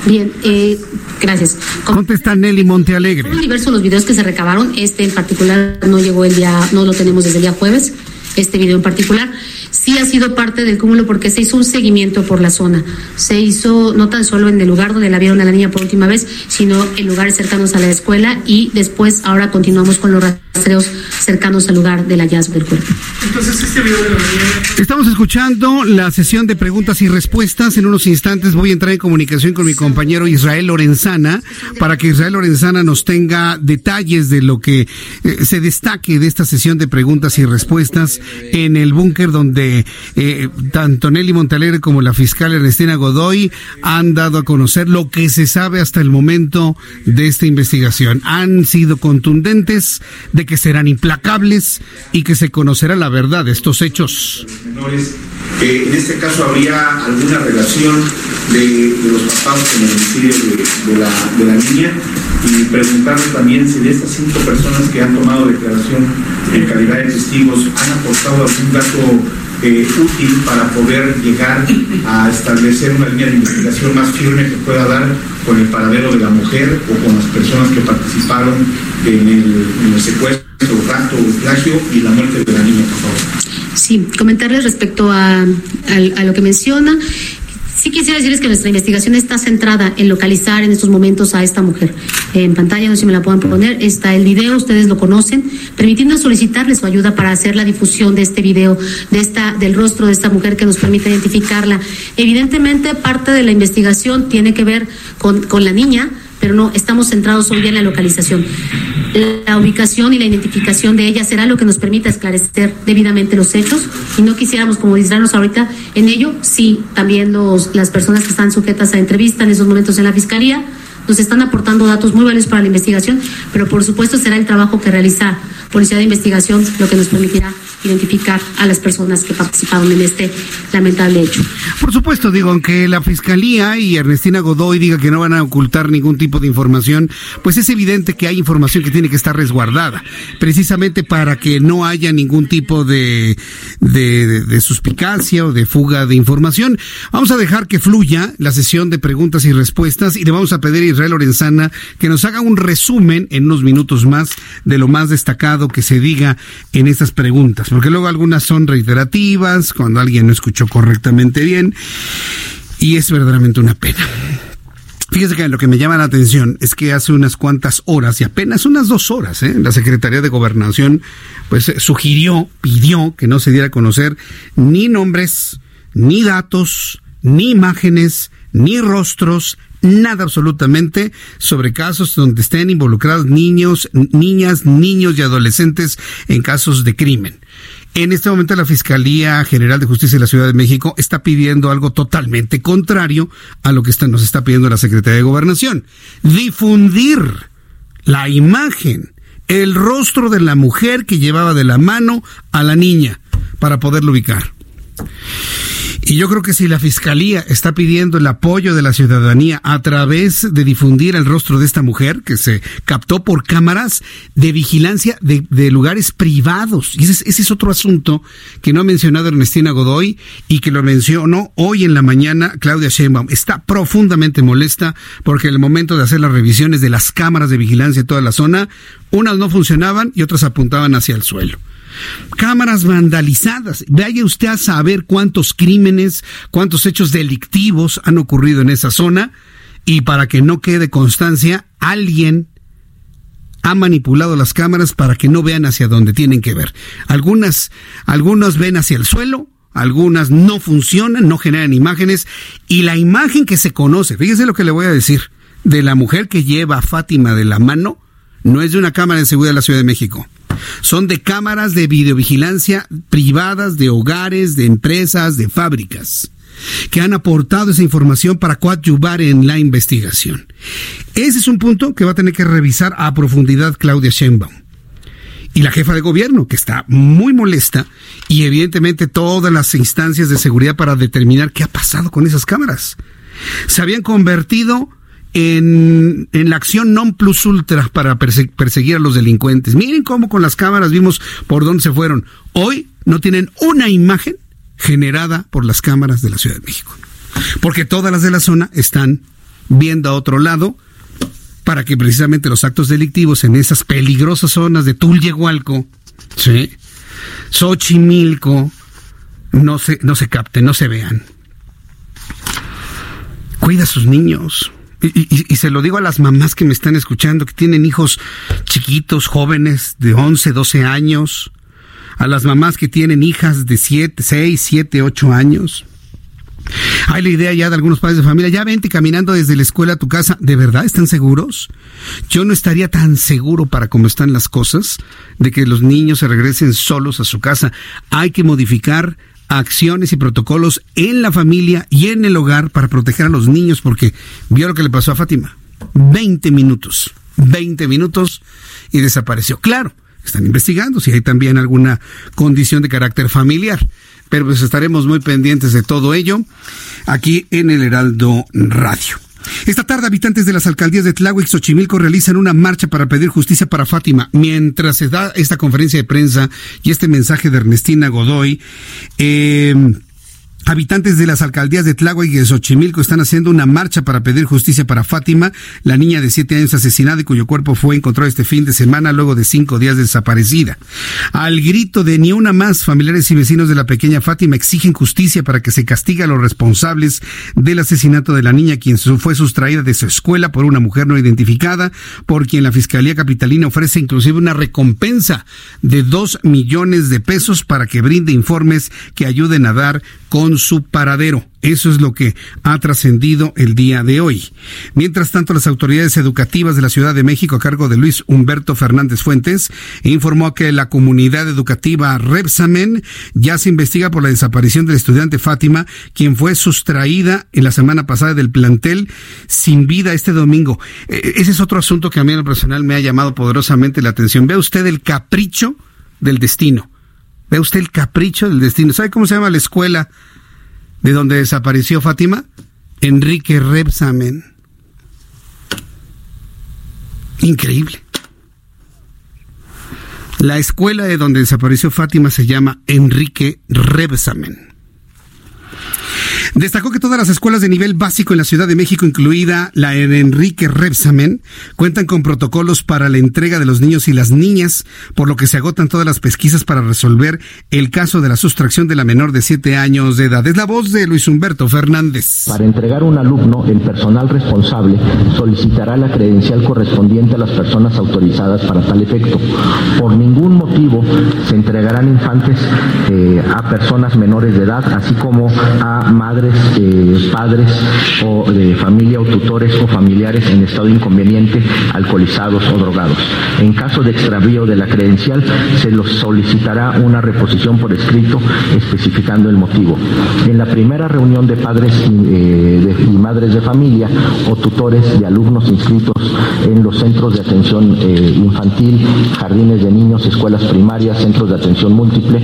Bien, eh, gracias. Contesta Nelly Montealegre. Son diversos los videos que se recabaron. Este en particular no llegó el día, no lo tenemos desde el día jueves. Este video en particular sí ha sido parte del cúmulo porque se hizo un seguimiento por la zona. Se hizo no tan solo en el lugar donde la vieron a la niña por última vez, sino en lugares cercanos a la escuela y después ahora continuamos con los rastreos cercanos al lugar del hallazgo del cuerpo. Entonces, este video de la mañana... Estamos escuchando la sesión de preguntas y respuestas. En unos instantes voy a entrar en comunicación con mi compañero Israel Lorenzana para que Israel Lorenzana nos tenga detalles de lo que eh, se destaque de esta sesión de preguntas y respuestas en el búnker donde eh, tanto Nelly Montalegre como la fiscal Ernestina Godoy han dado a conocer lo que se sabe hasta el momento de esta investigación. Han sido contundentes de que serán implacables y que se conocerá la verdad de estos hechos. en este caso habría alguna relación de, los papás con el homicidio de, la, de niña y preguntarle también si de estas cinco personas que han tomado declaración en calidad de testigos han aportado algún dato eh, útil para poder llegar a establecer una línea de investigación más firme que pueda dar con el paradero de la mujer o con las personas que participaron en el, en el secuestro, rapto plagio y la muerte de la niña, por favor. Sí, comentarles respecto a, a, a lo que menciona. Sí quisiera decirles que nuestra investigación está centrada en localizar en estos momentos a esta mujer. En pantalla, no sé si me la puedan poner, está el video, ustedes lo conocen, permitiendo solicitarles su ayuda para hacer la difusión de este video, de esta, del rostro de esta mujer que nos permite identificarla. Evidentemente, parte de la investigación tiene que ver con, con la niña, pero no, estamos centrados hoy en la localización. La ubicación y la identificación de ella será lo que nos permita esclarecer debidamente los hechos y no quisiéramos como distraernos ahorita en ello. Sí, también los, las personas que están sujetas a entrevista en esos momentos en la Fiscalía nos están aportando datos muy valiosos para la investigación, pero por supuesto será el trabajo que realiza policía de investigación, lo que nos permitirá identificar a las personas que participaron en este lamentable hecho. Por supuesto, digo, aunque la Fiscalía y Ernestina Godoy diga que no van a ocultar ningún tipo de información, pues es evidente que hay información que tiene que estar resguardada, precisamente para que no haya ningún tipo de, de, suspicacia o de fuga de información. Vamos a dejar que fluya la sesión de preguntas y respuestas y le vamos a pedir a Israel Lorenzana que nos haga un resumen en unos minutos más de lo más destacado que se diga en estas preguntas porque luego algunas son reiterativas, cuando alguien no escuchó correctamente bien, y es verdaderamente una pena. Fíjese que lo que me llama la atención es que hace unas cuantas horas, y apenas unas dos horas, ¿eh? la Secretaría de Gobernación pues sugirió, pidió que no se diera a conocer ni nombres, ni datos, ni imágenes, ni rostros, nada absolutamente sobre casos donde estén involucrados niños, niñas, niños y adolescentes en casos de crimen. En este momento la Fiscalía General de Justicia de la Ciudad de México está pidiendo algo totalmente contrario a lo que nos está pidiendo la Secretaría de Gobernación. Difundir la imagen, el rostro de la mujer que llevaba de la mano a la niña para poderlo ubicar. Y yo creo que si la Fiscalía está pidiendo el apoyo de la ciudadanía a través de difundir el rostro de esta mujer que se captó por cámaras de vigilancia de, lugares privados, y ese, ese, es otro asunto que no ha mencionado Ernestina Godoy y que lo mencionó hoy en la mañana Claudia Sheinbaum, está profundamente molesta porque en el momento de hacer las revisiones de las cámaras de vigilancia en toda la zona, unas no funcionaban y otras apuntaban hacia el suelo. Cámaras vandalizadas. Vaya usted a saber cuántos crímenes, cuántos hechos delictivos han ocurrido en esa zona y para que no quede constancia, alguien ha manipulado las cámaras para que no vean hacia dónde tienen que ver. Algunas, algunas ven hacia el suelo, algunas no funcionan, no generan imágenes y la imagen que se conoce, fíjese lo que le voy a decir, de la mujer que lleva a Fátima de la mano, no es de una cámara de seguridad de la Ciudad de México son de cámaras de videovigilancia privadas de hogares, de empresas, de fábricas que han aportado esa información para coadyuvar en la investigación. Ese es un punto que va a tener que revisar a profundidad Claudia Sheinbaum. Y la jefa de gobierno, que está muy molesta, y evidentemente todas las instancias de seguridad para determinar qué ha pasado con esas cámaras. Se habían convertido en, la acción non plus ultra para perseguir a los delincuentes. Miren cómo con las cámaras vimos por dónde se fueron. Hoy no tienen una imagen generada por las cámaras de la Ciudad de México. Porque todas las de la zona están viendo a otro lado para que precisamente los actos delictivos en esas peligrosas zonas de Tulyehualco, ¿sí? Xochimilco, no se, no se capten, no se vean. Cuida a sus niños. Y, se lo digo a las mamás que me están escuchando, que tienen hijos chiquitos, jóvenes, de 11, 12 años, a las mamás que tienen hijas de 7, 6, 7, 8 años. Hay la idea ya de algunos padres de familia, ya vente caminando desde la escuela a tu casa, ¿de verdad están seguros? Yo no estaría tan seguro para cómo están las cosas de que los niños se regresen solos a su casa. Hay que modificar acciones y protocolos en la familia y en el hogar para proteger a los niños, porque vio lo que le pasó a Fátima. 20 minutos, 20 minutos y desapareció. Claro, están investigando si hay también alguna condición de carácter familiar, pero pues estaremos muy pendientes de todo ello aquí en el Heraldo Radio. Esta tarde, habitantes de las alcaldías de Tláhuac y Xochimilco realizan una marcha para pedir justicia para Fátima. Mientras se da esta conferencia de prensa y este mensaje de Ernestina Godoy, eh, Habitantes de las alcaldías de Tláhuac y de Xochimilco están haciendo una marcha para pedir justicia para Fátima, la niña de siete años asesinada y cuyo cuerpo fue encontrado este fin de semana luego de cinco días desaparecida. Al grito de ni una más, familiares y vecinos de la pequeña Fátima exigen justicia para que se castigue a los responsables del asesinato de la niña, quien fue sustraída de su escuela por una mujer no identificada, por quien la Fiscalía Capitalina ofrece inclusive una recompensa de dos millones de pesos para que brinde informes que ayuden a dar con su paradero. Eso es lo que ha trascendido el día de hoy. Mientras tanto, las autoridades educativas de la Ciudad de México, a cargo de Luis Humberto Fernández Fuentes, informó que la comunidad educativa Repsamen ya se investiga por la desaparición del estudiante Fátima, quien fue sustraída en la semana pasada del plantel sin vida este domingo. E, ese es otro asunto que a mí en lo personal me ha llamado poderosamente la atención. Ve usted el capricho del destino. Ve usted el capricho del destino. ¿Sabe cómo se llama la escuela de donde desapareció Fátima? Enrique Repsamen. Increíble. La escuela de donde desapareció Fátima se llama Enrique Rebsamen. Destacó que todas las escuelas de nivel básico en la Ciudad de México, incluida la de Enrique Repsamen, cuentan con protocolos para la entrega de los niños y las niñas, por lo que se agotan todas las pesquisas para resolver el caso de la sustracción de la menor de 7 años de edad. Es la voz de Luis Humberto Fernández. Para entregar un alumno, el personal responsable solicitará la credencial correspondiente a las personas autorizadas para tal efecto. Por ningún motivo se entregarán infantes eh, a personas menores de edad, así como a madres eh, padres o de familia o tutores o familiares en estado inconveniente, alcoholizados o drogados. En caso de extravío de la credencial, se los solicitará una reposición por escrito especificando el motivo. En la primera reunión de padres eh, y madres de familia o tutores de alumnos inscritos en los centros de atención eh, infantil, jardines de niños, escuelas primarias, centros de atención múltiple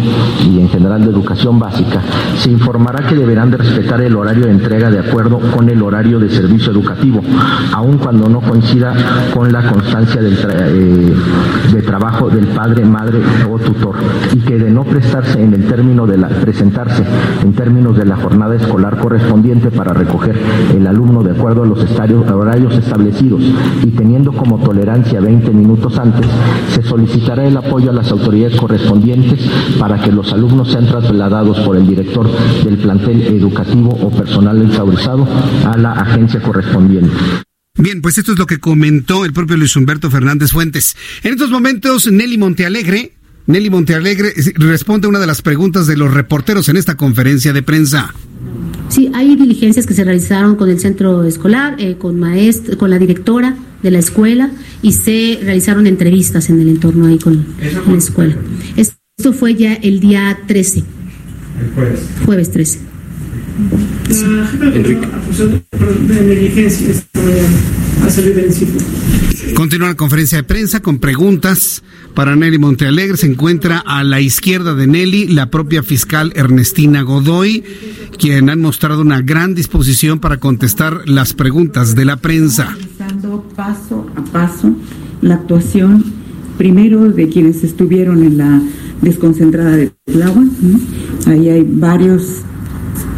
y en general de educación básica, se informará que deberán de respetar el horario de entrega de acuerdo con el horario de servicio educativo, aun cuando no coincida con la constancia eh, de trabajo del padre, madre o tutor, y que de no prestarse en el término de la presentarse en términos de la jornada escolar correspondiente para recoger el alumno de acuerdo a los horarios establecidos y teniendo como tolerancia 20 minutos antes, se solicitará el apoyo a las autoridades correspondientes para que los alumnos sean trasladados por el director del plantel educativo o personal exaurizado a la agencia correspondiente. Bien, pues esto es lo que comentó el propio Luis Humberto Fernández Fuentes. En estos momentos, Nelly Montealegre, Nelly Montealegre responde a una de las preguntas de los reporteros en esta conferencia de prensa. Sí, hay diligencias que se realizaron con el centro escolar, eh, con maestro, con la directora de la escuela y se realizaron entrevistas en el entorno ahí con, la escuela. Esto fue ya el día 13. El jueves. Jueves 13. Continúa la conferencia de prensa con preguntas para Nelly Montealegre. Se encuentra a la izquierda de Nelly la propia fiscal Ernestina Godoy, quien han mostrado una gran disposición para contestar las preguntas de la prensa. Paso a paso la actuación primero de quienes estuvieron en la desconcentrada de Tláhuac. Ahí hay varios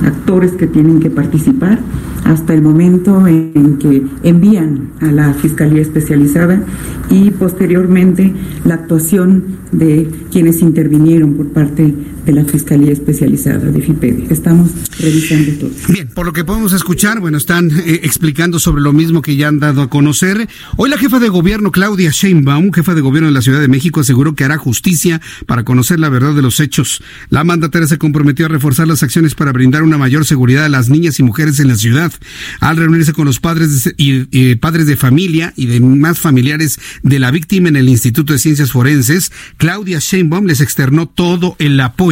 actores que tienen que participar hasta el momento en que envían a la Fiscalía Especializada y posteriormente la actuación de quienes intervinieron por parte de la Fiscalía Especializada de FIPED. Estamos revisando todo. Bien, por lo que podemos escuchar, bueno, están eh, explicando sobre lo mismo que ya han dado a conocer. Hoy la jefa de gobierno, Claudia Sheinbaum, jefa de gobierno de la Ciudad de México, aseguró que hará justicia para conocer la verdad de los hechos. La mandataria se comprometió a reforzar las acciones para brindar una mayor seguridad a las niñas y mujeres en la ciudad. Al reunirse con los padres y padres de familia y demás familiares de la víctima en el Instituto de Ciencias Forenses, Claudia Sheinbaum les externó todo el apoyo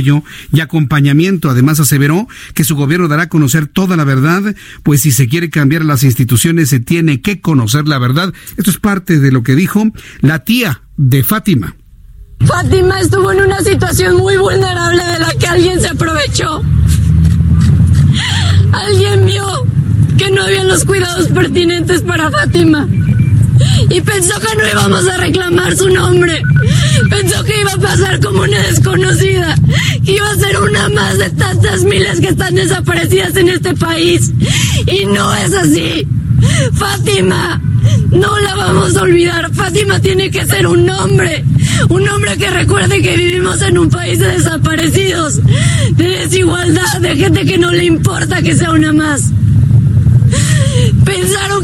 y acompañamiento. Además, aseveró que su gobierno dará a conocer toda la verdad, pues si se quiere cambiar las instituciones se tiene que conocer la verdad. Esto es parte de lo que dijo la tía de Fátima. Fátima estuvo en una situación muy vulnerable de la que alguien se aprovechó. Alguien vio que no habían los cuidados pertinentes para Fátima y pensó que no íbamos a reclamar su nombre. Pensó que iba a pasar como una desconocida, que iba a ser una más de tantas miles que están desaparecidas en este país. Y no es así. Fátima, no la vamos a olvidar. Fátima tiene que ser un hombre. Un hombre que recuerde que vivimos en un país de desaparecidos, de desigualdad, de gente que no le importa que sea una más.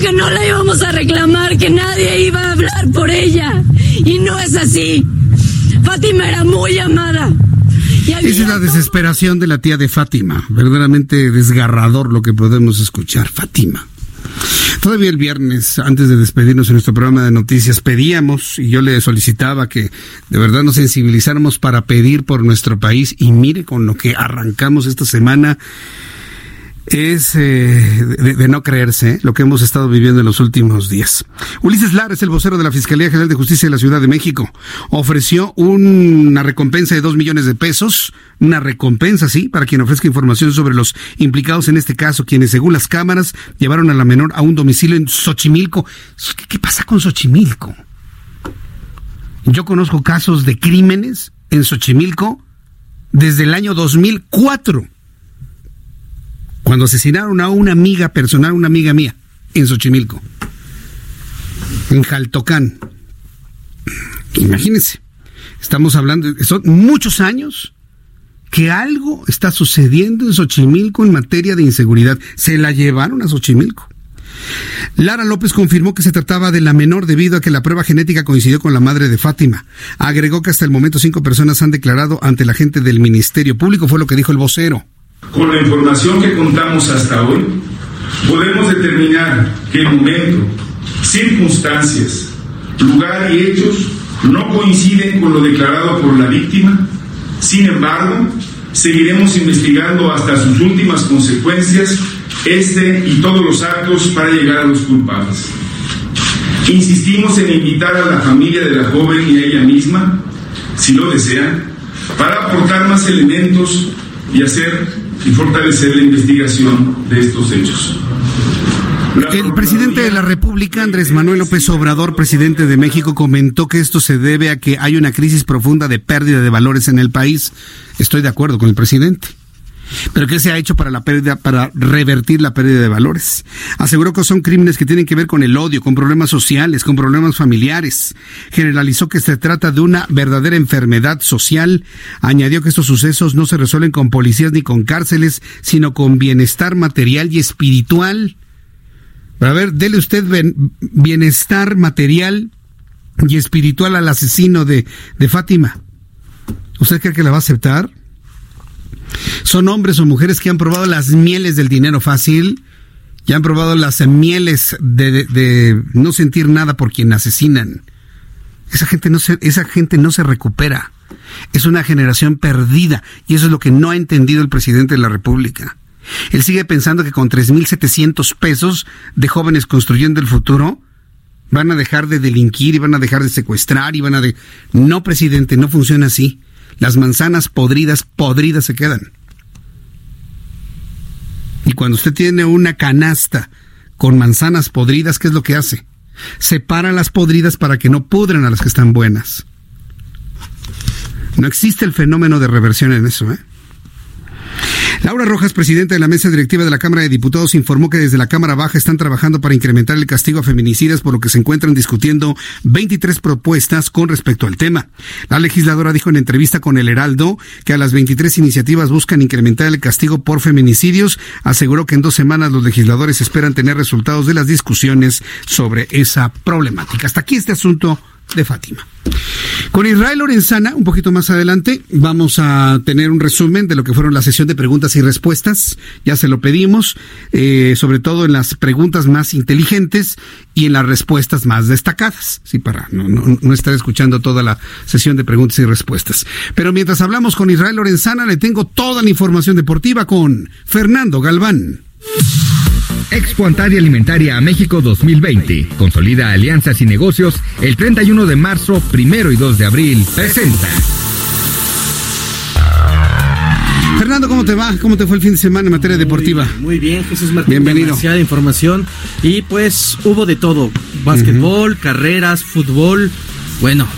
Que no la íbamos a reclamar, que nadie iba a hablar por ella. Y no es así. Fátima era muy amada. Esa es la desesperación de la tía de Fátima. Verdaderamente desgarrador lo que podemos escuchar. Fátima. Todavía el viernes, antes de despedirnos en nuestro programa de noticias, pedíamos y yo le solicitaba que de verdad nos sensibilizáramos para pedir por nuestro país y mire con lo que arrancamos esta semana es eh, de, no creerse lo que hemos estado viviendo en los últimos días. Ulises Lara es el vocero de la Fiscalía General de Justicia de la Ciudad de México. Ofreció una recompensa de dos millones de pesos, una recompensa, sí, para quien ofrezca información sobre los implicados en este caso, quienes según las cámaras llevaron a la menor a un domicilio en Xochimilco. ¿Qué, qué pasa con Xochimilco? Yo conozco casos de crímenes en Xochimilco desde el año 2004 cuando asesinaron a una amiga personal, una amiga mía, en Xochimilco, en Jaltocán. Imagínense, estamos hablando, son muchos años que algo está sucediendo en Xochimilco en materia de inseguridad. Se la llevaron a Xochimilco. Lara López confirmó que se trataba de la menor debido a que la prueba genética coincidió con la madre de Fátima. Agregó que hasta el momento cinco personas han declarado ante la gente del Ministerio Público, fue lo que dijo el vocero. Con la información que contamos hasta hoy, podemos determinar que el momento, circunstancias, lugar y hechos no coinciden con lo declarado por la víctima. Sin embargo, seguiremos investigando hasta sus últimas consecuencias este y todos los actos para llegar a los culpables. Insistimos en invitar a la familia de la joven y a ella misma, si lo desean, para aportar más elementos y hacer y fortalecer la investigación de estos hechos. El presidente de la República, Andrés Manuel López Obrador, presidente de México, comentó que esto se debe a que hay una crisis profunda de pérdida de valores en el país. Estoy de acuerdo con el presidente. Pero ¿qué se ha hecho para la pérdida, para revertir la pérdida de valores? Aseguró que son crímenes que tienen que ver con el odio, con problemas sociales, con problemas familiares. Generalizó que se trata de una verdadera enfermedad social. Añadió que estos sucesos no se resuelven con policías ni con cárceles, sino con bienestar material y espiritual. A ver, dele usted bienestar material y espiritual al asesino de, de Fátima. ¿Usted cree que la va a aceptar? Son hombres o mujeres que han probado las mieles del dinero fácil y han probado las mieles de, no sentir nada por quien asesinan. Esa gente, no se, esa gente no se recupera. Es una generación perdida y eso es lo que no ha entendido el presidente de la República. Él sigue pensando que con 3.700 pesos de jóvenes construyendo el futuro van a dejar de delinquir y van a dejar de secuestrar y van a de... No, presidente, no funciona así las manzanas podridas, podridas se quedan. Y cuando usted tiene una canasta con manzanas podridas, ¿qué es lo que hace? Separa las podridas para que no pudren a las que están buenas. No existe el fenómeno de reversión en eso, ¿eh? Laura Rojas, presidenta de la mesa directiva de la Cámara de Diputados, informó que desde la Cámara Baja están trabajando para incrementar el castigo a feminicidas, por lo que se encuentran discutiendo 23 propuestas con respecto al tema. La legisladora dijo en entrevista con El Heraldo que a las 23 iniciativas buscan incrementar el castigo por feminicidios. Aseguró que en dos semanas los legisladores esperan tener resultados de las discusiones sobre esa problemática. Hasta aquí este asunto de Fátima. Con Israel Lorenzana, un poquito más adelante, vamos a tener un resumen de lo que fueron la sesión de preguntas y respuestas. Ya se lo pedimos, eh, sobre todo en las preguntas más inteligentes y en las respuestas más destacadas. Sí, para no, no, no estar escuchando toda la sesión de preguntas y respuestas. Pero mientras hablamos con Israel Lorenzana, le tengo toda la información deportiva con Fernando Galván. Expo Antaria Alimentaria a México 2020. Consolida alianzas y negocios el 31 de marzo, primero y 2 de abril. Presenta. Fernando, ¿cómo te va? ¿Cómo te fue el fin de semana en materia deportiva? Muy bien, Jesús Martín. Bienvenido. Demasiada información. Y pues hubo de todo: básquetbol, carreras, fútbol. Bueno,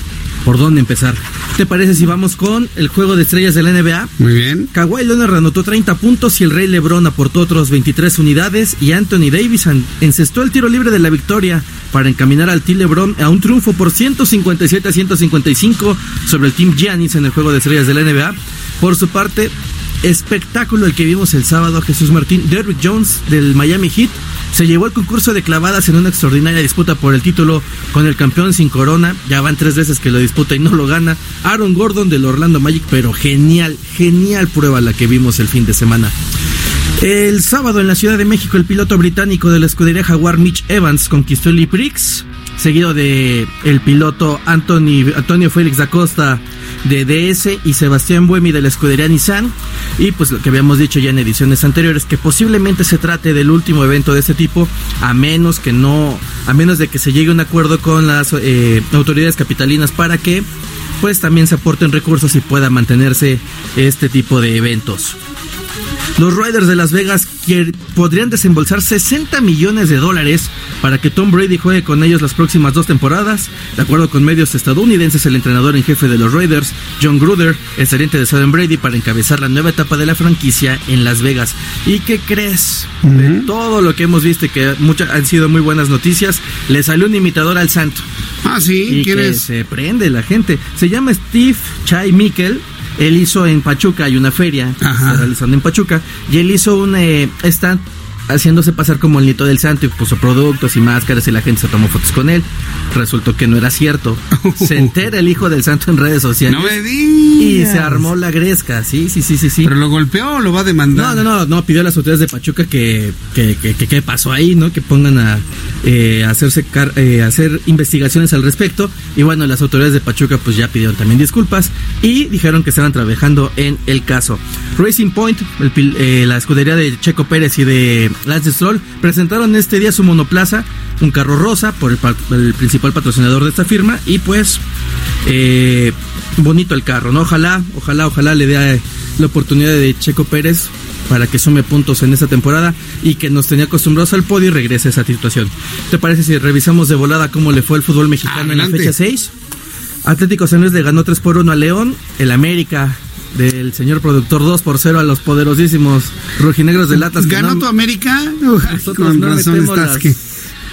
¿por dónde empezar? ¿Te parece si vamos con el juego de estrellas de la NBA? Muy bien. Kawhi Leonard anotó 30 puntos y el Rey LeBron aportó otros 23 unidades y Anthony Davis encestó el tiro libre de la victoria para encaminar al Team LeBron a un triunfo por 157 a 155 sobre el Team Giannis en el juego de estrellas de la NBA. Por su parte, espectáculo el que vimos el sábado, Jesús Martín. Derrick Jones del Miami Heat se llevó el concurso de clavadas en una extraordinaria disputa por el título con el campeón sin corona. Ya van tres veces que lo disputa y no lo gana. Aaron Gordon del Orlando Magic, pero genial, genial prueba la que vimos el fin de semana. El sábado en la Ciudad de México, el piloto británico de la escudería Jaguar Mitch Evans conquistó el Prix, seguido de el piloto Antonio Félix da Costa de DS y Sebastián Buemi de la escudería Nissan. Y pues lo que habíamos dicho ya en ediciones anteriores, que posiblemente se trate del último evento de este tipo, a menos que no, a menos de que se llegue a un acuerdo con las eh, autoridades capitalinas para que pues también se aporten recursos y pueda mantenerse este tipo de eventos. Los Riders de Las Vegas podrían desembolsar 60 millones de dólares para que Tom Brady juegue con ellos las próximas dos temporadas. De acuerdo con medios estadounidenses, el entrenador en jefe de los Raiders, John Gruder, es saliente de Southern Brady para encabezar la nueva etapa de la franquicia en Las Vegas. ¿Y qué crees? De todo lo que hemos visto y que muchas han sido muy buenas noticias, le salió un imitador al santo. Ah, sí, y que se prende la gente. Se llama Steve Chai Mikkel él hizo en Pachuca, hay una feria realizando en Pachuca, y él hizo un eh, stand haciéndose pasar como el nieto del santo y puso productos y máscaras y la gente se tomó fotos con él. Resultó que no era cierto. (laughs) Se entera el hijo del santo en redes sociales. No me Y se armó la gresca, sí, sí, sí, sí, sí. ¿Pero lo golpeó o lo va a demandar? No, no, no, no, pidió a las autoridades de Pachuca que, que, que, pasó ahí, ¿no? Que pongan a eh, hacerse eh, hacer investigaciones al respecto. Y bueno, las autoridades de Pachuca pues ya pidieron también disculpas y dijeron que estaban trabajando en el caso. Racing Point, eh, la escudería de Checo Pérez y de Lance Stroll presentaron este día su monoplaza, un carro rosa por el, principal patrocinador de esta firma y pues eh, bonito el carro, ¿no? Ojalá, ojalá, ojalá le dé la oportunidad de Checo Pérez para que sume puntos en esta temporada y que nos tenía acostumbrados al podio y regrese a esa situación. ¿Te parece si revisamos de volada cómo le fue el fútbol mexicano en la fecha 6? Atlético San Luis le ganó 3 por 1 a León, el América del señor productor 2 por 0 a los poderosísimos rojinegros de latas. ¿Ganó tu América? que...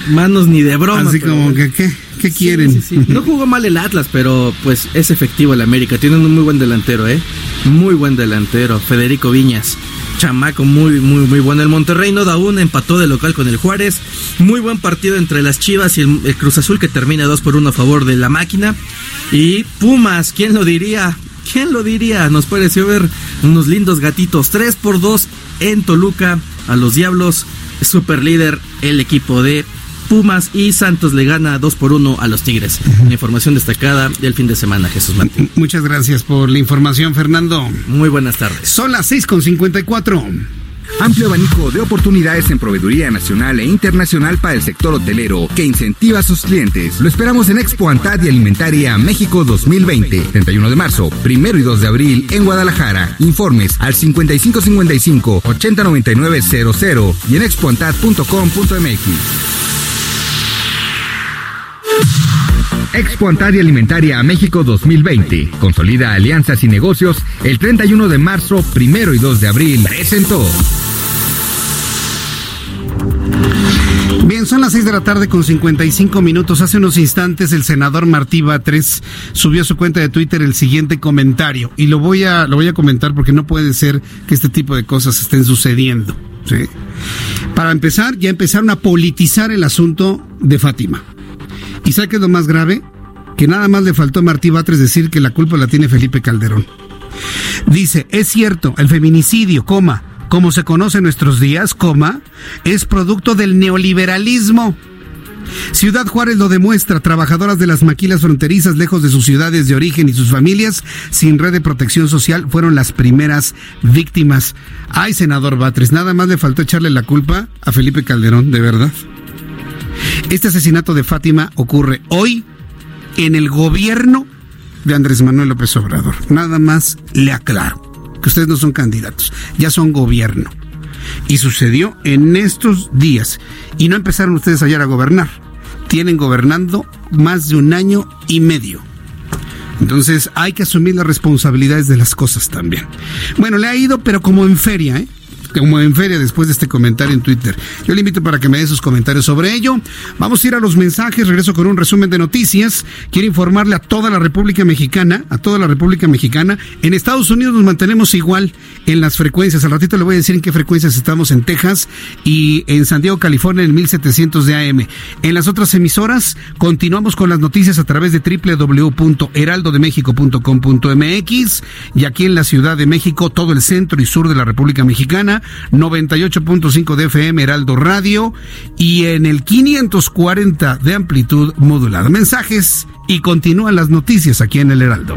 Manos ni de broma. Así como que, ¿qué, quieren? no jugó mal el Atlas, pero pues es efectivo el América. Tienen un muy buen delantero, ¿eh? Muy buen delantero, Federico Viñas. Chamaco muy, muy, muy bueno. El Monterrey no da una, empató de local con el Juárez. Muy buen partido entre las Chivas y el, Cruz Azul que termina 2 por 1 a favor de la máquina. Y Pumas, ¿quién lo diría? ¿Quién lo diría? Nos pareció ver unos lindos gatitos. 3 por 2 en Toluca a los Diablos. Super líder el equipo de Pumas y Santos le gana 2 por 1 a los Tigres. información destacada del fin de semana, Jesús Martín. Muchas gracias por la información, Fernando. Muy buenas tardes. Son las 6 con 54. Amplio abanico de oportunidades en proveeduría nacional e internacional para el sector hotelero que incentiva a sus clientes. Lo esperamos en Expo Antad y Alimentaria México 2020, 31 de marzo, 1 y 2 de abril en Guadalajara. Informes al 5555 809900 y en expoantad.com.mx. Expo Antaria Alimentaria México 2020. Consolida alianzas y negocios el 31 de marzo, 1 y 2 de abril. Presentó. Bien, son las 6 de la tarde con 55 minutos. Hace unos instantes el senador Martí Batres subió a su cuenta de Twitter el siguiente comentario y lo voy a lo voy a comentar porque no puede ser que este tipo de cosas estén sucediendo. Para empezar, ya empezaron a politizar el asunto de Fátima. ¿Y sabe qué es lo más grave? Que nada más le faltó a Martí Batres decir que la culpa la tiene Felipe Calderón. Dice, es cierto, el feminicidio, coma, como se conoce en nuestros días, coma, es producto del neoliberalismo. Ciudad Juárez lo demuestra, trabajadoras de las maquilas fronterizas lejos de sus ciudades de origen y sus familias, sin red de protección social, fueron las primeras víctimas. Ay, senador Batres, nada más le faltó echarle la culpa a Felipe Calderón, de verdad. Este asesinato de Fátima ocurre hoy en el gobierno de Andrés Manuel López Obrador. Nada más le aclaro que ustedes no son candidatos, ya son gobierno. Y sucedió en estos días. Y no empezaron ustedes ayer a gobernar. Tienen gobernando más de un año y medio. Entonces hay que asumir las responsabilidades de las cosas también. Bueno, le ha ido, pero como en feria, ¿eh? Como en feria después de este comentario en Twitter. Yo le invito para que me dé sus comentarios sobre ello. Vamos a ir a los mensajes, regreso con un resumen de noticias. Quiero informarle a toda la República Mexicana, a toda la República Mexicana. En Estados Unidos nos mantenemos igual en las frecuencias. Al ratito le voy a decir en qué frecuencias estamos en Texas y en San Diego, California, en 1700 de AM. En las otras emisoras, continuamos con las noticias a través de www.heraldodemexico.com.mx y aquí en la Ciudad de México, todo el centro y sur de la República Mexicana, 98.5 de FM Heraldo Radio y en el 540 de amplitud modulada. Mensajes y continúan las noticias aquí en el Heraldo.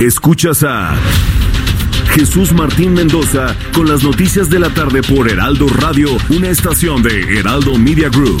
Escuchas a Jesús Martín Mendoza con las noticias de la tarde por Heraldo Radio, una estación de Heraldo Media Group.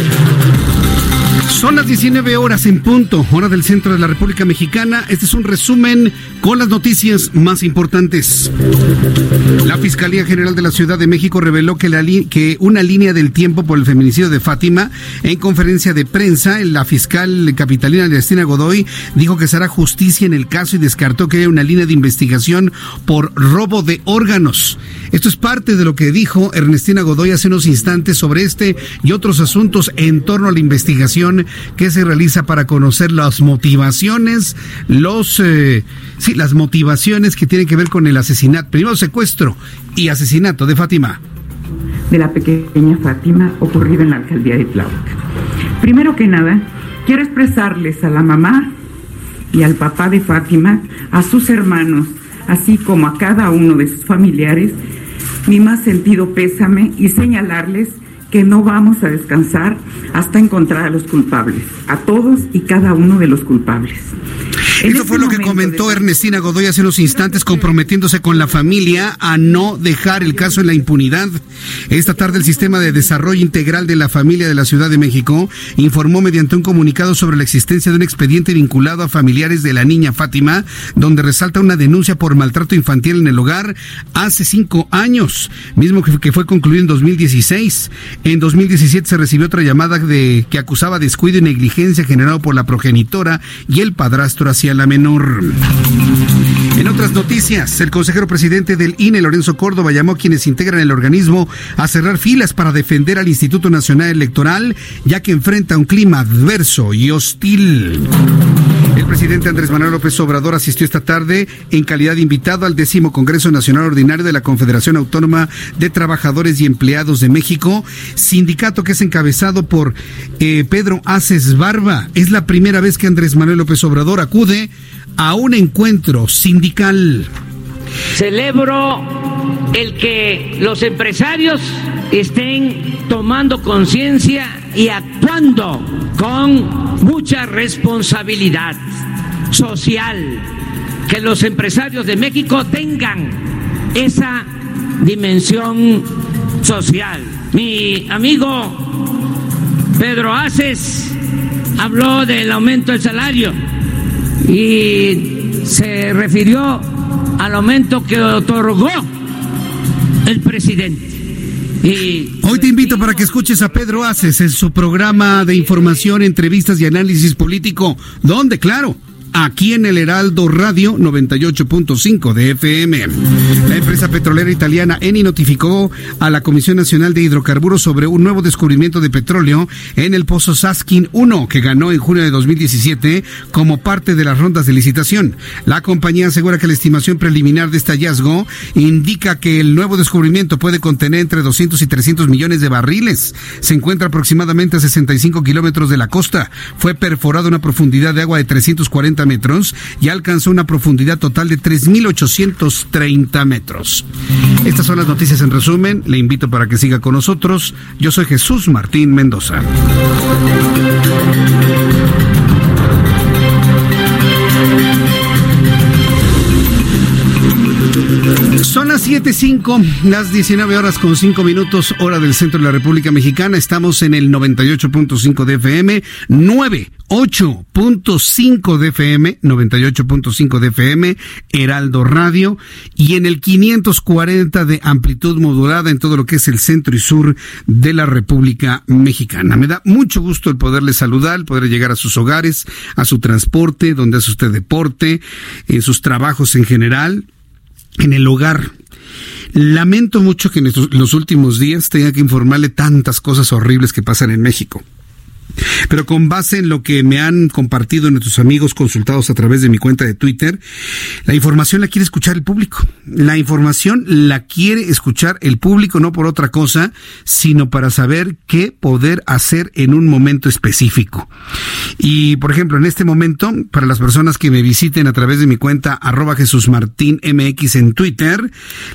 Son las 19 horas en punto, hora del centro de la República Mexicana. Este es un resumen con las noticias más importantes. La Fiscalía General de la Ciudad de México reveló que, una línea del tiempo por el feminicidio de Fátima, en conferencia de prensa, la fiscal capitalina Ernestina Godoy dijo que se hará justicia en el caso y descartó que haya una línea de investigación por robo de órganos. Esto es parte de lo que dijo Ernestina Godoy hace unos instantes sobre este y otros asuntos en torno a la investigación que se realiza para conocer las motivaciones, los eh, sí, las motivaciones que tienen que ver con el asesinato, primero secuestro y asesinato de Fátima. De la pequeña Fátima ocurrido en la alcaldía de. Primero que nada, quiero expresarles a la mamá y al papá de Fátima, a sus hermanos, así como a cada uno de sus familiares, mi más sentido pésame y señalarles que no vamos a descansar hasta encontrar a los culpables, a todos y cada uno de los culpables. Eso fue lo que comentó Ernestina Godoy hace unos instantes, comprometiéndose con la familia a no dejar el caso en la impunidad. Esta tarde el Sistema de Desarrollo Integral de la Familia de la Ciudad de México informó mediante un comunicado sobre la existencia de un expediente vinculado a familiares de la niña Fátima, donde resalta una denuncia por maltrato infantil en el hogar hace cinco años, mismo que fue concluido en 2016. En 2017 se recibió otra llamada de que acusaba descuido y negligencia generado por la progenitora y el padrastro hacia la menor. En otras noticias, el consejero presidente del INE, Lorenzo Córdoba, llamó a quienes integran el organismo a cerrar filas para defender al Instituto Nacional Electoral, ya que enfrenta un clima adverso y hostil. El presidente Andrés Manuel López Obrador asistió esta tarde en calidad de invitado al décimo Congreso Nacional Ordinario de la Confederación Autónoma de Trabajadores y Empleados de México, sindicato que es encabezado por eh, Pedro Aces Barba. Es la primera vez que Andrés Manuel López Obrador acude a un encuentro sindical. Celebro el que los empresarios estén tomando conciencia y actuando con mucha responsabilidad social, que los empresarios de México tengan esa dimensión social. Mi amigo Pedro Aces habló del aumento del salario y se refirió al aumento que otorgó el presidente. Y Hoy te invito para que escuches a Pedro Aces en su programa de información, entrevistas y análisis político, donde, claro, aquí en el Heraldo Radio 98.5 de FM. La empresa petrolera italiana Eni notificó a la Comisión Nacional de Hidrocarburos sobre un nuevo descubrimiento de petróleo en el pozo Saskin 1 que ganó en junio de 2017 como parte de las rondas de licitación. La compañía asegura que la estimación preliminar de este hallazgo indica que el nuevo descubrimiento puede contener entre 200 y 300 millones de barriles. Se encuentra aproximadamente a 65 kilómetros de la costa. Fue perforado una profundidad de agua de 340 metros y alcanzó una profundidad total de 3.830 metros. Estas son las noticias en resumen. Le invito para que siga con nosotros. Yo soy Jesús Martín Mendoza. Son las 7.05, las 19 horas con 5 minutos, hora del centro de la República Mexicana. Estamos en el 98.5 de FM, 98.5 de FM, 98.5 de FM, Heraldo Radio, y en el 540 de amplitud modulada en todo lo que es el centro y sur de la República Mexicana. Me da mucho gusto el poderle saludar, el poder llegar a sus hogares, a su transporte, donde hace usted deporte, en sus trabajos en general en el hogar. Lamento mucho que en los últimos días tenga que informarle tantas cosas horribles que pasan en México. Pero con base en lo que me han compartido nuestros amigos consultados a través de mi cuenta de Twitter, la información la quiere escuchar el público. La información la quiere escuchar el público no por otra cosa, sino para saber qué poder hacer en un momento específico. Y, por ejemplo, en este momento, para las personas que me visiten a través de mi cuenta arroba Jesús Martín MX en Twitter,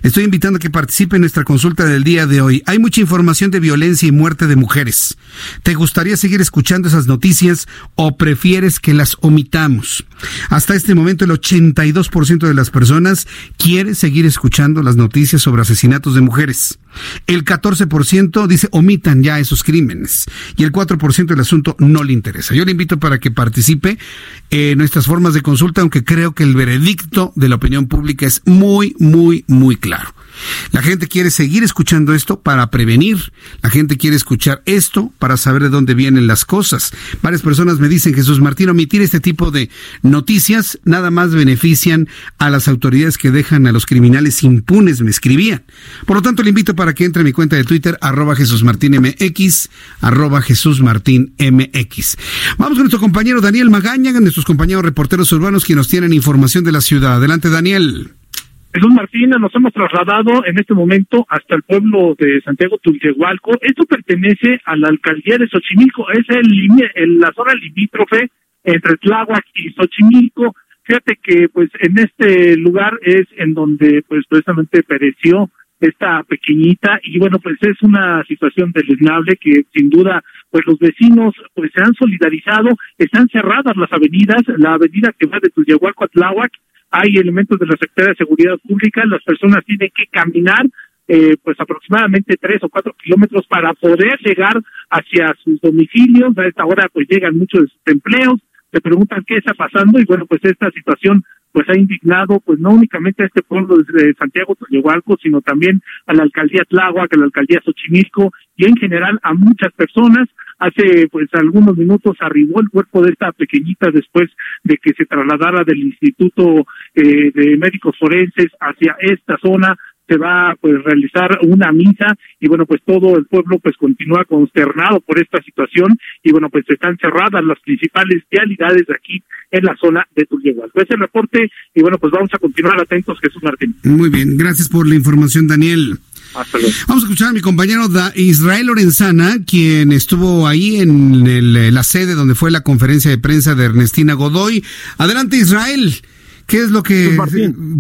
les estoy invitando a que participe en nuestra consulta del día de hoy. Hay mucha información de violencia y muerte de mujeres. ¿Te gustaría seguir escuchando esas noticias o prefieres que las omitamos? Hasta este momento el 82% de las personas quiere seguir escuchando las noticias sobre asesinatos de mujeres. El 14% dice omitan ya esos crímenes y el 4% del asunto no le interesa. Yo le invito para que participe en nuestras formas de consulta, aunque creo que el veredicto de la opinión pública es muy, muy, muy claro. La gente quiere seguir escuchando esto para prevenir. La gente quiere escuchar esto para saber de dónde vienen las cosas. Varias personas me dicen, Jesús Martín, omitir este tipo de noticias nada más benefician a las autoridades que dejan a los criminales impunes, me escribían. Por lo tanto, le invito para que entre mi cuenta de Twitter, arroba Jesús Martín MX, arroba Jesús Martín MX. Vamos con nuestro compañero Daniel Magaña, nuestros compañeros reporteros urbanos que nos tienen información de la ciudad. Adelante, Daniel. Jesús Martín, nos hemos trasladado en este momento hasta el pueblo de Santiago Tultehualco. Esto pertenece a la alcaldía de Xochimilco, es el, la zona limítrofe entre Tláhuac y Xochimilco. Fíjate que pues en este lugar es en donde pues precisamente pereció esta pequeñita y bueno pues es una situación deleznable que sin duda pues los vecinos pues se han solidarizado, están cerradas las avenidas, la avenida que va de Tultehualco a Tláhuac hay elementos de la Secretaría de Seguridad Pública, las personas tienen que caminar eh, pues aproximadamente tres o cuatro kilómetros para poder llegar hacia sus domicilios. A esta hora pues llegan muchos empleos, se preguntan qué está pasando y bueno pues esta situación pues ha indignado pues no únicamente a este pueblo de Santiago Toyehualco, sino también a la alcaldía Tláhuac, a la alcaldía Xochimilco y en general a muchas personas. Hace pues algunos minutos arribó el cuerpo de esta pequeñita después de que se trasladara del Instituto eh, de Médicos Forenses hacia esta zona se va a pues realizar una misa y bueno pues todo el pueblo pues continúa consternado por esta situación y bueno pues están cerradas las principales vialidades de aquí en la zona de Tullehualco. Ese reporte y bueno pues vamos a continuar atentos Jesús Martín. Muy bien, gracias por la información Daniel. Vamos a escuchar a mi compañero Israel Lorenzana, quien estuvo ahí en la sede donde fue la conferencia de prensa de Ernestina Godoy. Adelante, Israel. ¿Qué es lo que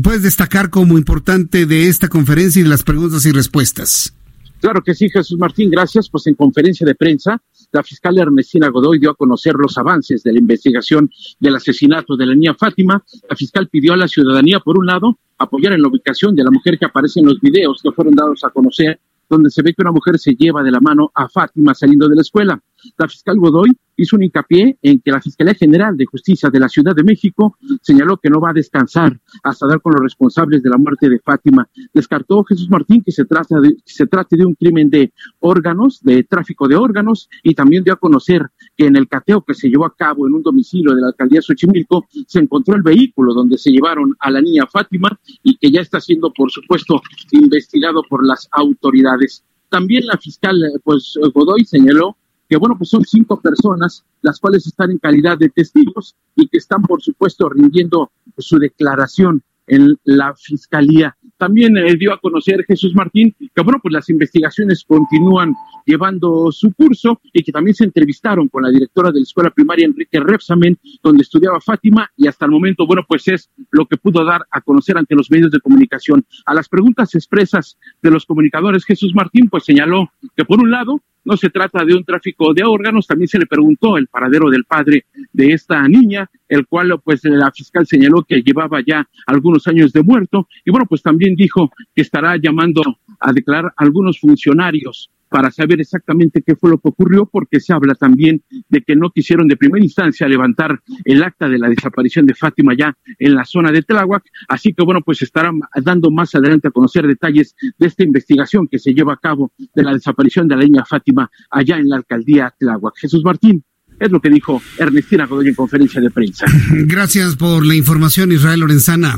puedes destacar como importante de esta conferencia y de las preguntas y respuestas? Claro que sí, Jesús Martín, gracias. Pues en conferencia de prensa, la fiscal Ernestina Godoy dio a conocer los avances de la investigación del asesinato de la niña Fátima. La fiscal pidió a la ciudadanía, por un lado, apoyar en la ubicación de la mujer que aparece en los videos que fueron dados a conocer, donde se ve que una mujer se lleva de la mano a Fátima saliendo de la escuela. La fiscal Godoy hizo un hincapié en que la Fiscalía General de Justicia de la Ciudad de México señaló que no va a descansar hasta dar con los responsables de la muerte de Fátima. Descartó Jesús Martín que se trata de, se trate de un crimen de órganos, de tráfico de órganos, y también dio a conocer que en el cateo que se llevó a cabo en un domicilio de la alcaldía de Xochimilco se encontró el vehículo donde se llevaron a la niña Fátima y que ya está siendo, por supuesto, investigado por las autoridades. También la fiscal, pues Godoy señaló que bueno, pues son cinco personas, las cuales están en calidad de testigos y que están, por supuesto, rindiendo su declaración en la fiscalía. También eh, dio a conocer Jesús Martín que, bueno, pues las investigaciones continúan llevando su curso y que también se entrevistaron con la directora de la escuela primaria, Enrique Repsamen, donde estudiaba Fátima y hasta el momento, bueno, pues es lo que pudo dar a conocer ante los medios de comunicación. A las preguntas expresas de los comunicadores, Jesús Martín, pues señaló que por un lado, no se trata de un tráfico de órganos, también se le preguntó el paradero del padre de esta niña, el cual pues la fiscal señaló que llevaba ya algunos años de muerto y bueno, pues también dijo que estará llamando a declarar algunos funcionarios para saber exactamente qué fue lo que ocurrió, porque se habla también de que no quisieron de primera instancia levantar el acta de la desaparición de Fátima ya en la zona de Tláhuac. Así que bueno, pues estarán dando más adelante a conocer detalles de esta investigación que se lleva a cabo de la desaparición de la niña Fátima allá en la alcaldía Tláhuac. Jesús Martín. Es lo que dijo Ernestina Godoy en conferencia de prensa. (laughs) Gracias por la información, Israel Lorenzana.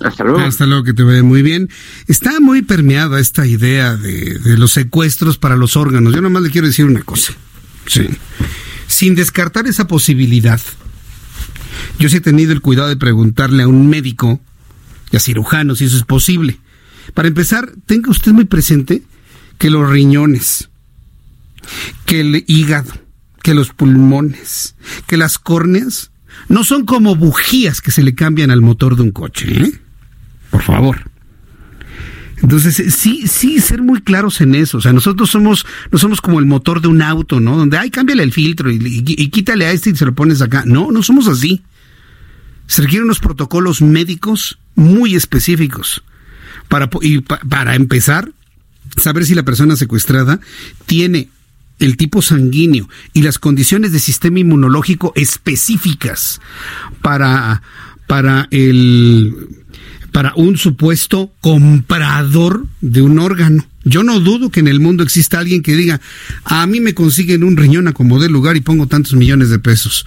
Hasta luego. Hasta luego, que te vaya muy bien. Está muy permeada esta idea de, de los secuestros para los órganos. Yo nomás le quiero decir una cosa. Sí. Sin descartar esa posibilidad, yo sí he tenido el cuidado de preguntarle a un médico y a cirujanos si eso es posible. Para empezar, tenga usted muy presente que los riñones, que el hígado, que los pulmones, que las córneas, no son como bujías que se le cambian al motor de un coche, ¿eh? Por favor. Entonces, sí, sí, ser muy claros en eso. O sea, nosotros somos, no somos como el motor de un auto, ¿no? Donde, ay, cámbiale el filtro y, quítale a este y se lo pones acá. No, no somos así. Se requieren unos protocolos médicos muy específicos. Para, y pa, para empezar, saber si la persona secuestrada tiene el tipo sanguíneo y las condiciones de sistema inmunológico específicas para, para el para un supuesto comprador de un órgano. Yo no dudo que en el mundo exista alguien que diga, a mí me consiguen un riñón a como de lugar y pongo tantos millones de pesos.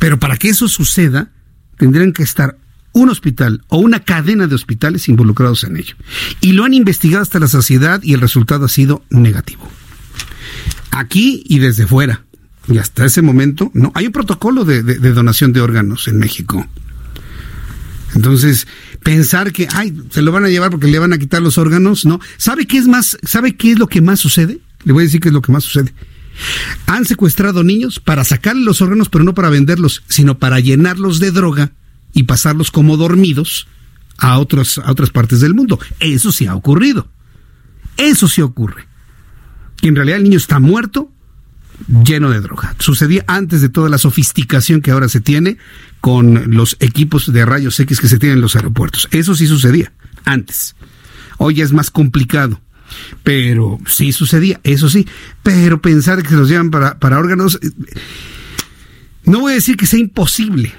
Pero para que eso suceda, tendrían que estar un hospital o una cadena de hospitales involucrados en ello. Y lo han investigado hasta la saciedad y el resultado ha sido negativo. Aquí y desde fuera. Y hasta ese momento, no. Hay un protocolo de donación de órganos en México. Entonces, pensar que, ay, se lo van a llevar porque le van a quitar los órganos, no. ¿Sabe qué es más, sabe qué es lo que más sucede? Le voy a decir qué es lo que más sucede. Han secuestrado niños para sacarle los órganos, pero no para venderlos, sino para llenarlos de droga y pasarlos como dormidos a, otros, a otras partes del mundo. Eso sí ha ocurrido. Eso sí ocurre. Que en realidad el niño está muerto, lleno de droga. Sucedía antes de toda la sofisticación que ahora se tiene con los equipos de rayos X que se tienen en los aeropuertos. Eso sí sucedía antes. Hoy es más complicado. Pero sí sucedía, eso sí. Pero pensar que se los llevan para, para órganos, no voy a decir que sea imposible.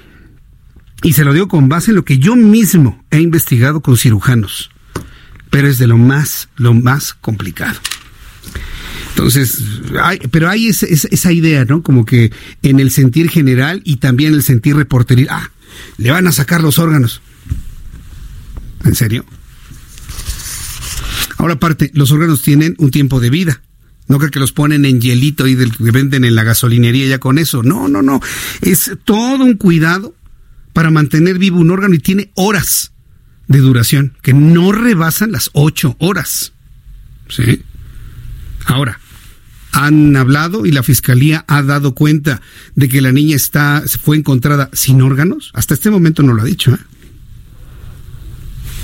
Y se lo digo con base en lo que yo mismo he investigado con cirujanos. Pero es de lo más, lo más complicado. Entonces, hay, pero hay esa, esa, idea, ¿no? Como que en el sentir general y también el sentir reporteril, ah, le van a sacar los órganos. ¿En serio? Ahora aparte, los órganos tienen un tiempo de vida. No creo que los ponen en hielito y venden en la gasolinería ya con eso. No, no, no. Es todo un cuidado para mantener vivo un órgano y tiene horas de duración que no rebasan las ocho horas. ¿Sí? Ahora, han hablado y la fiscalía ha dado cuenta de que la niña está fue encontrada sin órganos. Hasta este momento no lo ha dicho. ¿eh?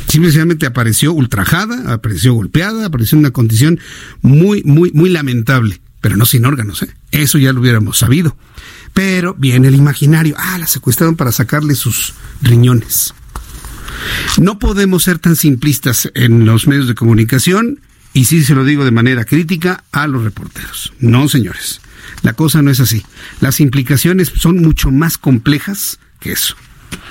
Simplemente apareció ultrajada, apareció golpeada, apareció en una condición muy, muy, muy lamentable, pero no sin órganos. ¿eh? Eso ya lo hubiéramos sabido. Pero viene el imaginario. Ah, la secuestraron para sacarle sus riñones. No podemos ser tan simplistas en los medios de comunicación y sí se lo digo de manera crítica a los reporteros. No, señores. La cosa no es así. Las implicaciones son mucho más complejas que eso.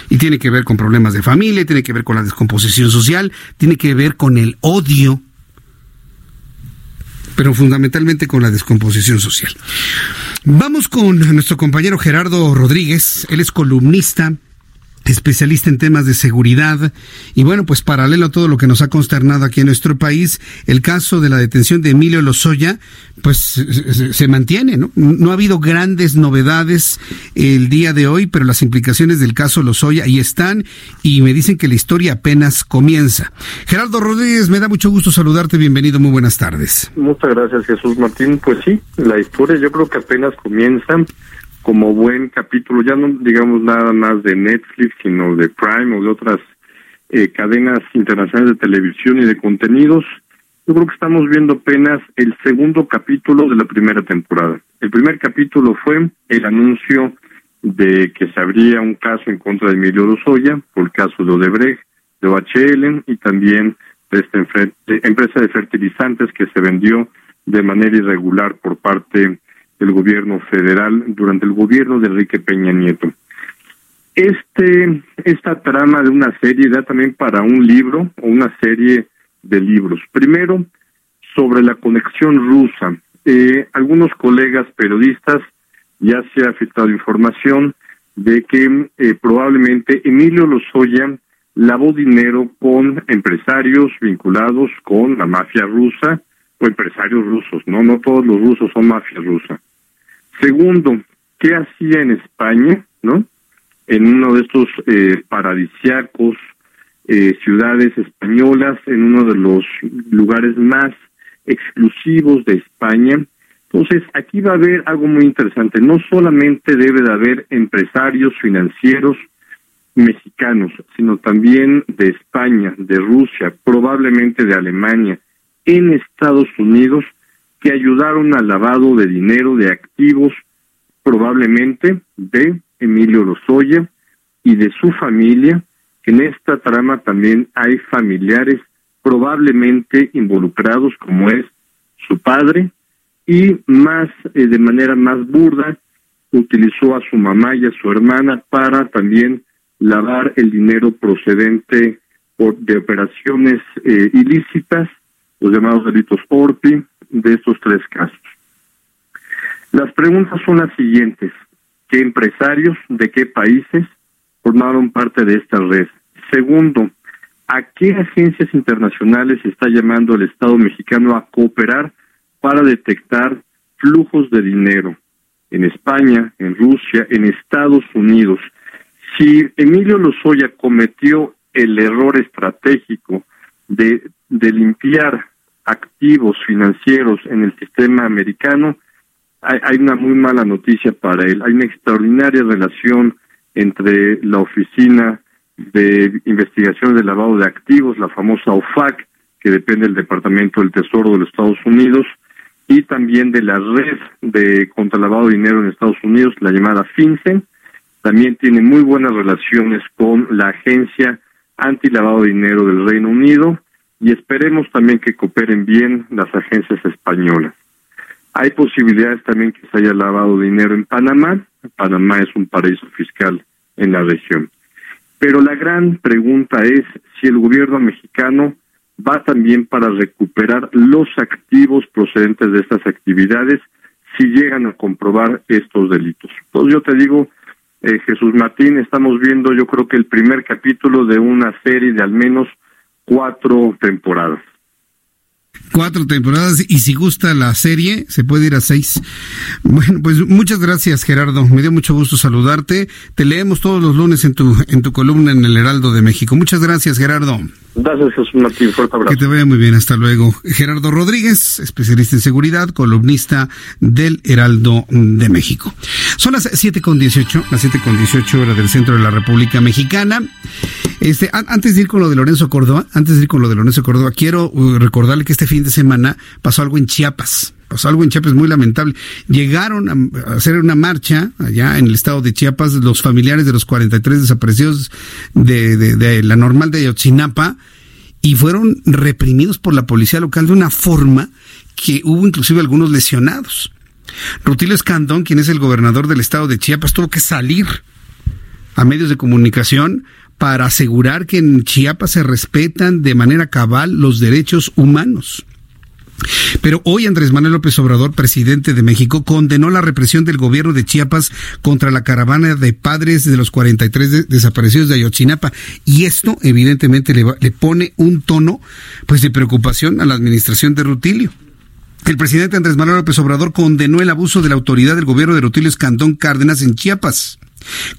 Y tiene que ver con problemas de familia, tiene que ver con la descomposición social, tiene que ver con el odio, pero fundamentalmente con la descomposición social. Vamos con nuestro compañero Gerardo Rodríguez. Él es columnista especialista en temas de seguridad y bueno, pues paralelo a todo lo que nos ha consternado aquí en nuestro país, el caso de la detención de Emilio Lozoya, pues se, mantiene, ¿no? No ha habido grandes novedades el día de hoy, pero las implicaciones del caso Lozoya ahí están y me dicen que la historia apenas comienza. Gerardo Rodríguez, me da mucho gusto saludarte, bienvenido, muy buenas tardes. Muchas gracias Jesús Martín, pues sí, la historia yo creo que apenas comienza como buen capítulo, ya no digamos nada más de Netflix, sino de Prime o de otras eh, cadenas internacionales de televisión y de contenidos. Yo creo que estamos viendo apenas el segundo capítulo de la primera temporada. El primer capítulo fue el anuncio de que se abría un caso en contra de Emilio Lozoya por el caso de Odebrecht, de OHL y también de esta empresa de fertilizantes que se vendió de manera irregular por parte del gobierno federal durante el gobierno de Enrique Peña Nieto. Este, esta trama de una serie da también para un libro o una serie de libros. Primero, sobre la conexión rusa. Eh, algunos colegas periodistas ya se ha filtrado información de que eh, probablemente Emilio Lozoya lavó dinero con empresarios vinculados con la mafia rusa o empresarios rusos, no, no todos los rusos son mafia rusa. Segundo, ¿qué hacía en España, no? En uno de estos eh, paradisiacos eh, ciudades españolas, en uno de los lugares más exclusivos de España. Entonces, aquí va a haber algo muy interesante. No solamente debe de haber empresarios financieros mexicanos, sino también de España, de Rusia, probablemente de Alemania, en Estados Unidos, que ayudaron al lavado de dinero, de activos, probablemente de Emilio Lozoya y de su familia, en esta trama también hay familiares probablemente involucrados, como es su padre, y más, eh, de manera más burda, utilizó a su mamá y a su hermana para también lavar el dinero procedente de operaciones eh, ilícitas, los llamados delitos ORPI, de estos tres casos. Las preguntas son las siguientes. ¿Qué empresarios de qué países formaron parte de esta red? Segundo, ¿a qué agencias internacionales está llamando el Estado mexicano a cooperar para detectar flujos de dinero en España, en Rusia, en Estados Unidos? Si Emilio Lozoya cometió el error estratégico de, de limpiar activos financieros en el sistema americano, hay, hay, una muy mala noticia para él. Hay una extraordinaria relación entre la Oficina de Investigación de Lavado de Activos, la famosa OFAC, que depende del Departamento del Tesoro de los Estados Unidos, y también de la red de contralavado de dinero en Estados Unidos, la llamada FinCEN, también tiene muy buenas relaciones con la Agencia Antilavado de Dinero del Reino Unido y esperemos también que cooperen bien las agencias españolas. Hay posibilidades también que se haya lavado dinero en Panamá. Panamá es un paraíso fiscal en la región. Pero la gran pregunta es si el gobierno mexicano va también para recuperar los activos procedentes de estas actividades si llegan a comprobar estos delitos. Entonces yo te digo, eh, Jesús Martín, estamos viendo yo creo que el primer capítulo de una serie de al menos cuatro temporadas. Cuatro temporadas y si gusta la serie, se puede ir a seis. Bueno, pues muchas gracias Gerardo, me dio mucho gusto saludarte. Te leemos todos los lunes en tu, en tu columna en el Heraldo de México. Muchas gracias Gerardo. Gracias Martín, fuerte abrazo. Que te vaya muy bien, hasta luego. Gerardo Rodríguez, especialista en seguridad, columnista del Heraldo de México. Son las siete con dieciocho, las siete con dieciocho horas del centro de la República Mexicana. Este, antes de ir con lo de Lorenzo Córdoba, antes de ir con lo de Lorenzo Córdoba, quiero uh, recordarle que este fin de semana pasó algo en Chiapas pasó algo en Chiapas muy lamentable. Llegaron a hacer una marcha allá en el estado de Chiapas los familiares de los 43 desaparecidos de, de, de la normal de Ayotzinapa y fueron reprimidos por la policía local de una forma que hubo inclusive algunos lesionados. Rutilio Escandón, quien es el gobernador del estado de Chiapas, tuvo que salir a medios de comunicación para asegurar que en Chiapas se respetan de manera cabal los derechos humanos. Pero hoy Andrés Manuel López Obrador, presidente de México, condenó la represión del gobierno de Chiapas contra la caravana de padres de los 43 de desaparecidos de Ayotzinapa. Y esto, evidentemente, le, le pone un tono pues, de preocupación a la administración de Rutilio. El presidente Andrés Manuel López Obrador condenó el abuso de la autoridad del gobierno de Rutilio Escandón Cárdenas en Chiapas.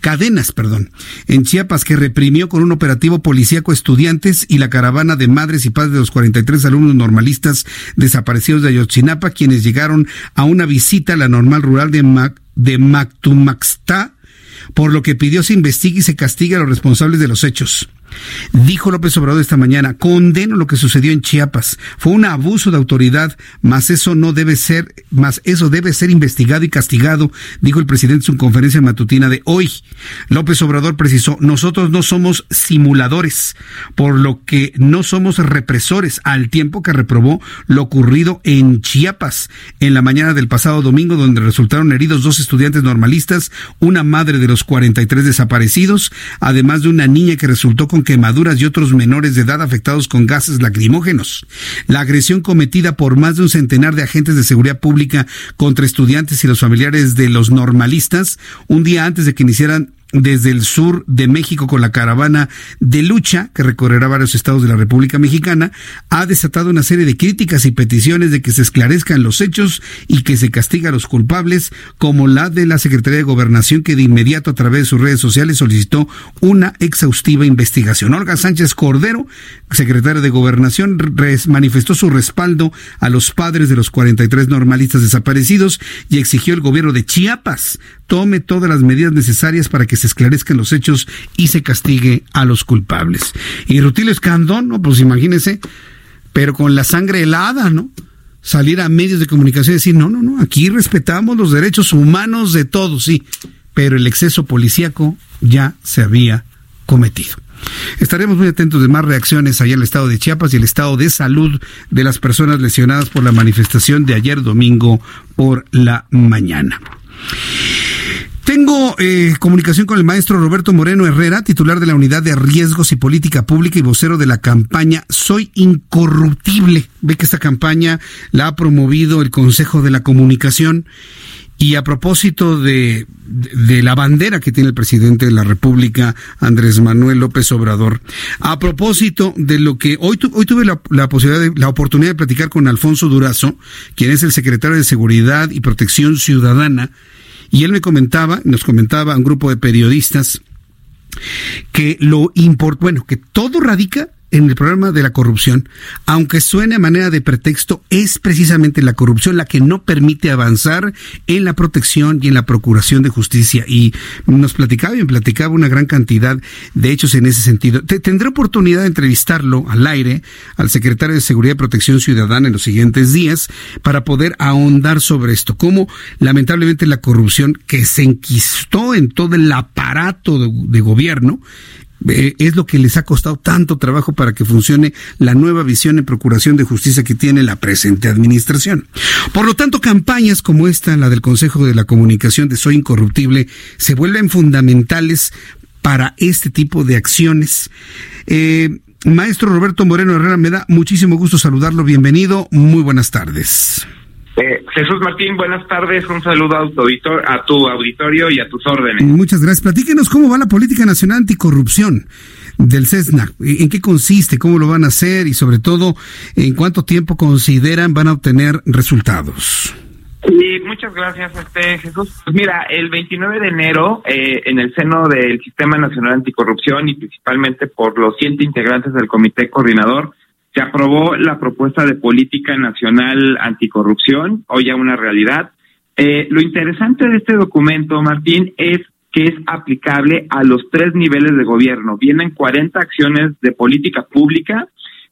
Cadenas, perdón, en Chiapas que reprimió con un operativo policíaco estudiantes y la caravana de madres y padres de los 43 alumnos normalistas desaparecidos de Ayotzinapa, quienes llegaron a una visita a la normal rural de, Mac, de Mactumaxtá, por lo que pidió se investigue y se castigue a los responsables de los hechos. Dijo López Obrador esta mañana, condeno lo que sucedió en Chiapas. Fue un abuso de autoridad, mas eso no debe ser, más eso debe ser investigado y castigado, dijo el presidente en su conferencia matutina de hoy. López Obrador precisó, nosotros no somos simuladores, por lo que no somos represores, al tiempo que reprobó lo ocurrido en Chiapas en la mañana del pasado domingo, donde resultaron heridos dos estudiantes normalistas, una madre de los 43 desaparecidos, además de una niña que resultó con quemaduras y otros menores de edad afectados con gases lacrimógenos. La agresión cometida por más de un centenar de agentes de seguridad pública contra estudiantes y los familiares de los normalistas un día antes de que iniciaran desde el sur de México con la caravana de lucha que recorrerá varios estados de la República Mexicana, ha desatado una serie de críticas y peticiones de que se esclarezcan los hechos y que se castiga a los culpables, como la de la Secretaría de Gobernación que de inmediato a través de sus redes sociales solicitó una exhaustiva investigación. Olga Sánchez Cordero, secretaria de Gobernación, manifestó su respaldo a los padres de los 43 normalistas desaparecidos y exigió al gobierno de Chiapas tome todas las medidas necesarias para que se esclarezcan los hechos y se castigue a los culpables. Y Rutilio Escandón, ¿no? Pues imagínese, pero con la sangre helada, ¿no? Salir a medios de comunicación y decir, no, no, no, aquí respetamos los derechos humanos de todos, sí, pero el exceso policíaco ya se había cometido. Estaremos muy atentos de más reacciones allá en el estado de Chiapas y el estado de salud de las personas lesionadas por la manifestación de ayer domingo por la mañana. Tengo eh, comunicación con el maestro Roberto Moreno Herrera, titular de la Unidad de Riesgos y Política Pública y vocero de la campaña Soy Incorruptible. Ve que esta campaña la ha promovido el Consejo de la Comunicación. Y a propósito de, de, la bandera que tiene el presidente de la República, Andrés Manuel López Obrador, a propósito de lo que hoy, hoy tuve la, la, posibilidad, de, la oportunidad de platicar con Alfonso Durazo, quien es el secretario de Seguridad y Protección Ciudadana, y él me comentaba, nos comentaba un grupo de periodistas, que lo import, bueno, que todo radica en el problema de la corrupción, aunque suene a manera de pretexto, es precisamente la corrupción la que no permite avanzar en la protección y en la procuración de justicia. Y nos platicaba y platicaba una gran cantidad de hechos en ese sentido. tendré oportunidad de entrevistarlo al aire, al secretario de Seguridad y Protección Ciudadana en los siguientes días, para poder ahondar sobre esto. Cómo, lamentablemente, la corrupción que se enquistó en todo el aparato de gobierno, eh, es lo que les ha costado tanto trabajo para que funcione la nueva visión en procuración de justicia que tiene la presente administración. Por lo tanto, campañas como esta, la del Consejo de la Comunicación de Soy Incorruptible, se vuelven fundamentales para este tipo de acciones. Eh, maestro Roberto Moreno Herrera, me da muchísimo gusto saludarlo. Bienvenido. Muy buenas tardes. Eh, Jesús Martín, buenas tardes. Un saludo a tu, auditor, a tu auditorio y a tus órdenes. Muchas gracias. Platíquenos cómo va la política nacional anticorrupción del CESNA. ¿En qué consiste? ¿Cómo lo van a hacer? Y sobre todo, ¿en cuánto tiempo consideran van a obtener resultados? Sí, muchas gracias, este Jesús. Pues mira, el 29 de enero, eh, en el seno del Sistema Nacional Anticorrupción y principalmente por los siete integrantes del Comité Coordinador, se aprobó la propuesta de política nacional anticorrupción, hoy ya una realidad. Eh, lo interesante de este documento, Martín, es que es aplicable a los tres niveles de gobierno. Vienen 40 acciones de política pública,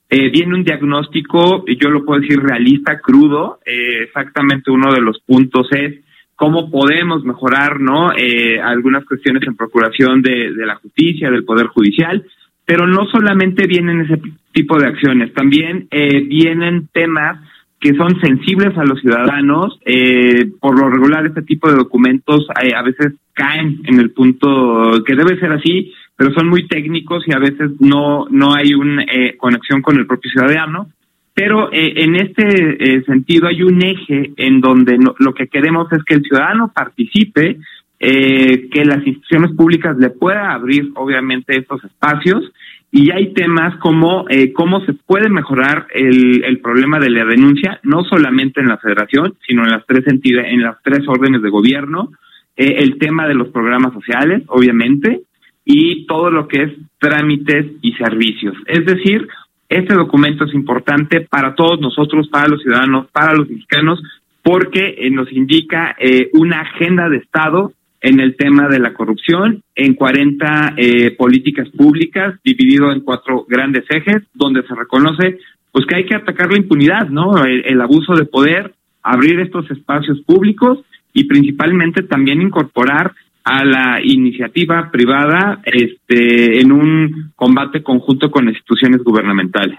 eh, viene un diagnóstico, yo lo puedo decir realista, crudo. Eh, exactamente uno de los puntos es cómo podemos mejorar, ¿no? Eh, algunas cuestiones en procuración de, de la justicia, del poder judicial pero no solamente vienen ese tipo de acciones, también eh, vienen temas que son sensibles a los ciudadanos. Eh, por lo regular, este tipo de documentos eh, a veces caen en el punto que debe ser así, pero son muy técnicos y a veces no, no hay una conexión con el propio ciudadano. Pero en este sentido hay un eje en donde lo que queremos es que el ciudadano participe, que las instituciones públicas le puedan abrir, obviamente, estos espacios y hay temas como eh, cómo se puede mejorar el, el, problema de la denuncia, no solamente en la federación, sino en las tres entidades, en las tres órdenes de gobierno, eh, el tema de los programas sociales, obviamente, y todo lo que es trámites y servicios. Es decir, este documento es importante para todos nosotros, para los ciudadanos, para los mexicanos, porque eh, nos indica una agenda de Estado en el tema de la corrupción, en 40 eh, políticas públicas, dividido en cuatro grandes ejes, donde se reconoce pues que hay que atacar la impunidad, ¿no? El, abuso de poder, abrir estos espacios públicos y principalmente también incorporar a la iniciativa privada este en un combate conjunto con instituciones gubernamentales.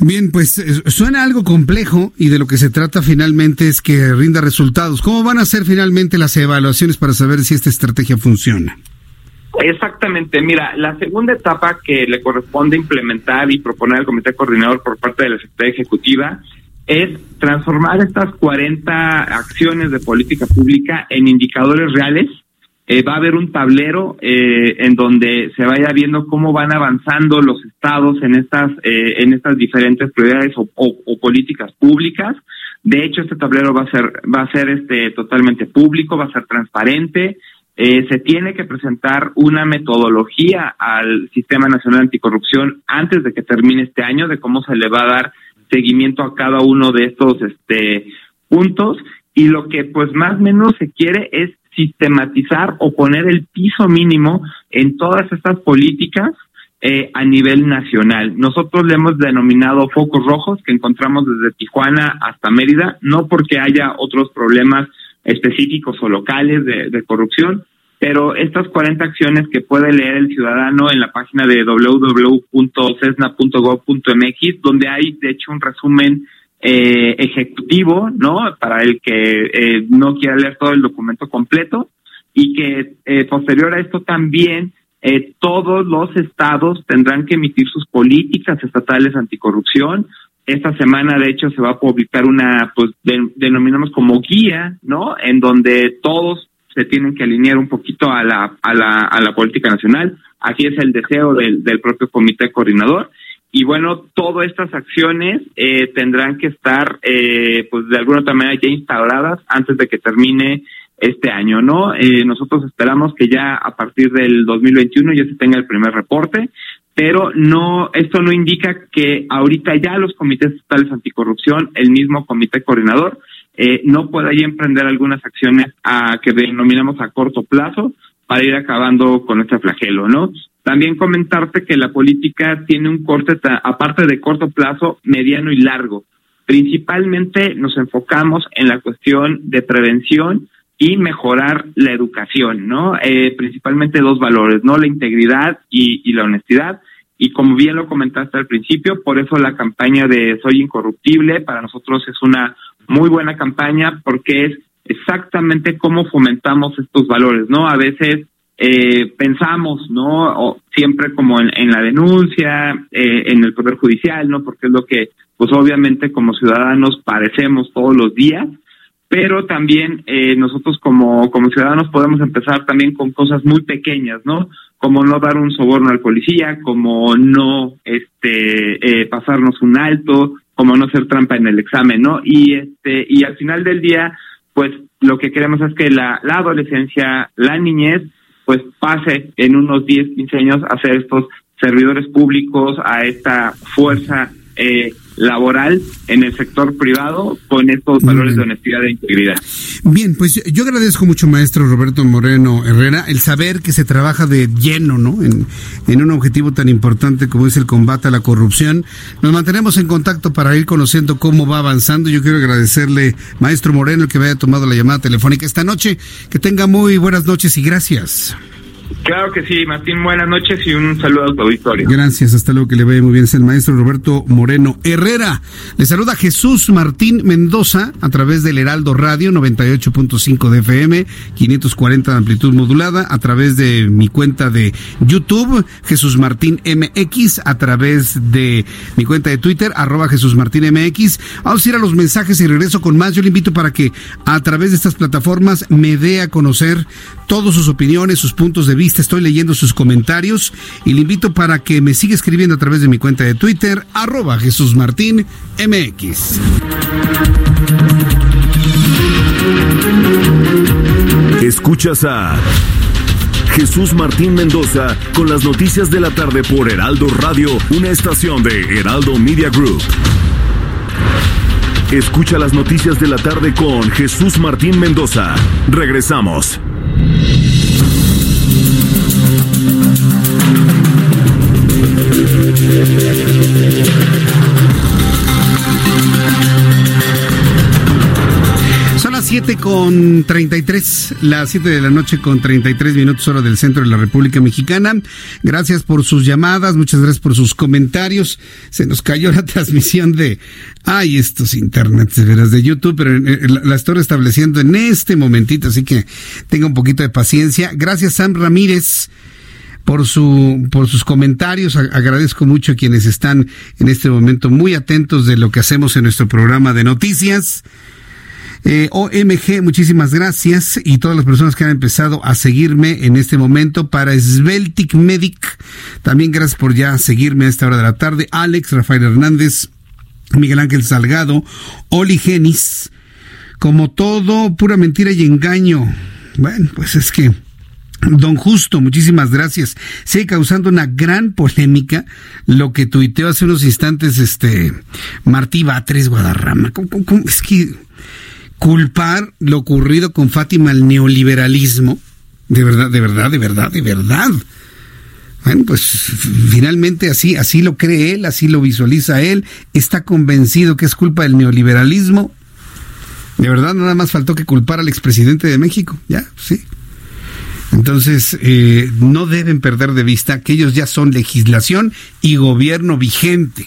Bien, pues eh, suena algo complejo y de lo que se trata finalmente es que rinda resultados. ¿Cómo van a ser finalmente las evaluaciones para saber si esta estrategia funciona? Exactamente, mira, la segunda etapa que le corresponde implementar y proponer al comité coordinador por parte de la Secretaría Ejecutiva es transformar estas 40 acciones de política pública en indicadores reales eh, va a haber un tablero eh, en donde se vaya viendo cómo van avanzando los estados en estas eh, en estas diferentes prioridades o, políticas públicas. De hecho, este tablero va a ser va a ser este totalmente público, va a ser transparente. se tiene que presentar una metodología al Sistema Nacional Anticorrupción antes de que termine este año de cómo se le va a dar seguimiento a cada uno de estos este puntos y lo que pues más o menos se quiere es sistematizar o poner el piso mínimo en todas estas políticas eh, a nivel nacional. Nosotros le hemos denominado focos rojos que encontramos desde Tijuana hasta Mérida, no porque haya otros problemas específicos o locales de, de corrupción, pero estas 40 acciones que puede leer el ciudadano en la página de www.cesna.gov.mx, donde hay de hecho un resumen eh, ejecutivo, ¿no? Para el que eh, no quiera leer todo el documento completo y que eh, posterior a esto también eh, todos los estados tendrán que emitir sus políticas estatales anticorrupción. Esta semana, de hecho, se va a publicar una, pues, denominamos como guía, ¿no? En donde todos se tienen que alinear un poquito a la, a la, a la política nacional. Aquí es el deseo del, del propio comité coordinador y bueno, todas estas acciones eh, tendrán que estar, eh, pues de alguna otra manera ya instauradas antes de que termine este año, ¿no? Eh, nosotros esperamos que ya a partir del 2021 ya se tenga el primer reporte, pero no, esto no indica que ahorita ya los comités estatales anticorrupción, el mismo comité coordinador, eh, no pueda ya emprender algunas acciones a que denominamos a corto plazo para ir acabando con este flagelo, ¿no? También comentarte que la política tiene un corte, aparte de corto plazo, mediano y largo. Principalmente nos enfocamos en la cuestión de prevención y mejorar la educación, ¿no? Eh, principalmente dos valores, ¿no? La integridad y, y la honestidad. Y como bien lo comentaste al principio, por eso la campaña de Soy Incorruptible para nosotros es una muy buena campaña porque es exactamente cómo fomentamos estos valores, ¿no? A veces eh, pensamos, ¿no? siempre como en, la denuncia, eh, en el Poder Judicial, ¿no? Porque es lo que, pues obviamente como ciudadanos padecemos todos los días, pero también eh, nosotros como, como ciudadanos podemos empezar también con cosas muy pequeñas, ¿no? Como no dar un soborno al policía, como no este eh, pasarnos un alto, como no hacer trampa en el examen, ¿no? Y este y al final del día, pues lo que queremos es que la, la adolescencia, la niñez pues pase en unos 10, 15 años a ser estos servidores públicos, a esta fuerza eh, laboral en el sector privado con estos valores de honestidad e integridad. Bien, pues yo agradezco mucho, maestro Roberto Moreno Herrera, el saber que se trabaja de lleno, ¿no? En, en un objetivo tan importante como es el combate a la corrupción. Nos mantenemos en contacto para ir conociendo cómo va avanzando. Yo quiero agradecerle, maestro Moreno, el que me haya tomado la llamada telefónica esta noche. Que tenga muy buenas noches y gracias. Claro que sí, Martín, buenas noches y un saludo a tu auditorio. Gracias, hasta luego que le vaya muy bien. Es el maestro Roberto Moreno Herrera. Le saluda Jesús Martín Mendoza a través del Heraldo Radio 98.5 de FM, 540 de amplitud modulada, a través de mi cuenta de YouTube, Jesús Martín MX, a través de mi cuenta de Twitter, arroba Jesús Martín MX. Vamos a ir a los mensajes y regreso con más. Yo le invito para que a través de estas plataformas me dé a conocer todas sus opiniones, sus puntos de vista. Estoy leyendo sus comentarios y le invito para que me siga escribiendo a través de mi cuenta de Twitter, arroba Jesús Martín MX. Escuchas a Jesús Martín Mendoza con las noticias de la tarde por Heraldo Radio, una estación de Heraldo Media Group. Escucha las noticias de la tarde con Jesús Martín Mendoza. Regresamos. Son 7 con 33, las 7 de la noche con 33 minutos hora del centro de la República Mexicana. Gracias por sus llamadas, muchas gracias por sus comentarios. Se nos cayó la (laughs) transmisión de, ay, estos internets de veras de YouTube, pero eh, la, la estoy restableciendo en este momentito, así que tenga un poquito de paciencia. Gracias Sam Ramírez por su por sus comentarios. Agradezco mucho a quienes están en este momento muy atentos de lo que hacemos en nuestro programa de noticias. Eh, OMG, muchísimas gracias y todas las personas que han empezado a seguirme en este momento para Sveltic Medic. También gracias por ya seguirme a esta hora de la tarde. Alex, Rafael Hernández, Miguel Ángel Salgado, Oli Genis. Como todo, pura mentira y engaño. Bueno, pues es que Don Justo, muchísimas gracias. Sigue causando una gran polémica lo que tuiteó hace unos instantes este Martí Batres Guadarrama. Es que culpar lo ocurrido con Fátima al neoliberalismo, de verdad, de verdad, de verdad, de verdad. Bueno, pues finalmente así, así lo cree él, así lo visualiza él, está convencido que es culpa del neoliberalismo. De verdad, nada más faltó que culpar al expresidente de México, ya, sí. Entonces, eh, no deben perder de vista que ellos ya son legislación y gobierno vigente.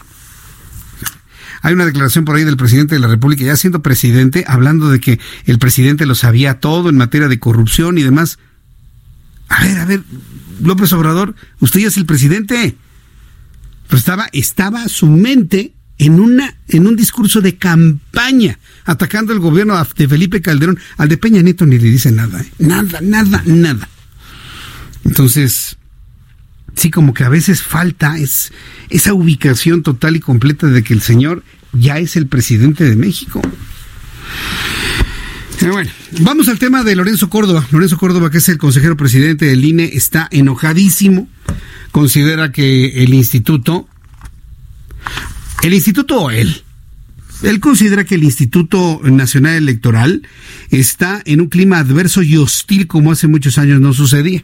Hay una declaración por ahí del presidente de la República, ya siendo presidente, hablando de que el presidente lo sabía todo en materia de corrupción y demás. A ver, a ver, López Obrador, usted ya es el presidente. Pero estaba, estaba su mente en una, en un discurso de campaña, atacando el gobierno de Felipe Calderón. Al de Peña Nieto ni le dice nada, ¿eh? nada, nada, nada. Entonces, sí, como que a veces falta es, esa ubicación total y completa de que el señor ya es el presidente de México. Bueno, vamos al tema de Lorenzo Córdoba. Lorenzo Córdoba, que es el consejero presidente del INE, está enojadísimo. Considera que el instituto, el instituto o él, él considera que el Instituto Nacional Electoral está en un clima adverso y hostil como hace muchos años no sucedía.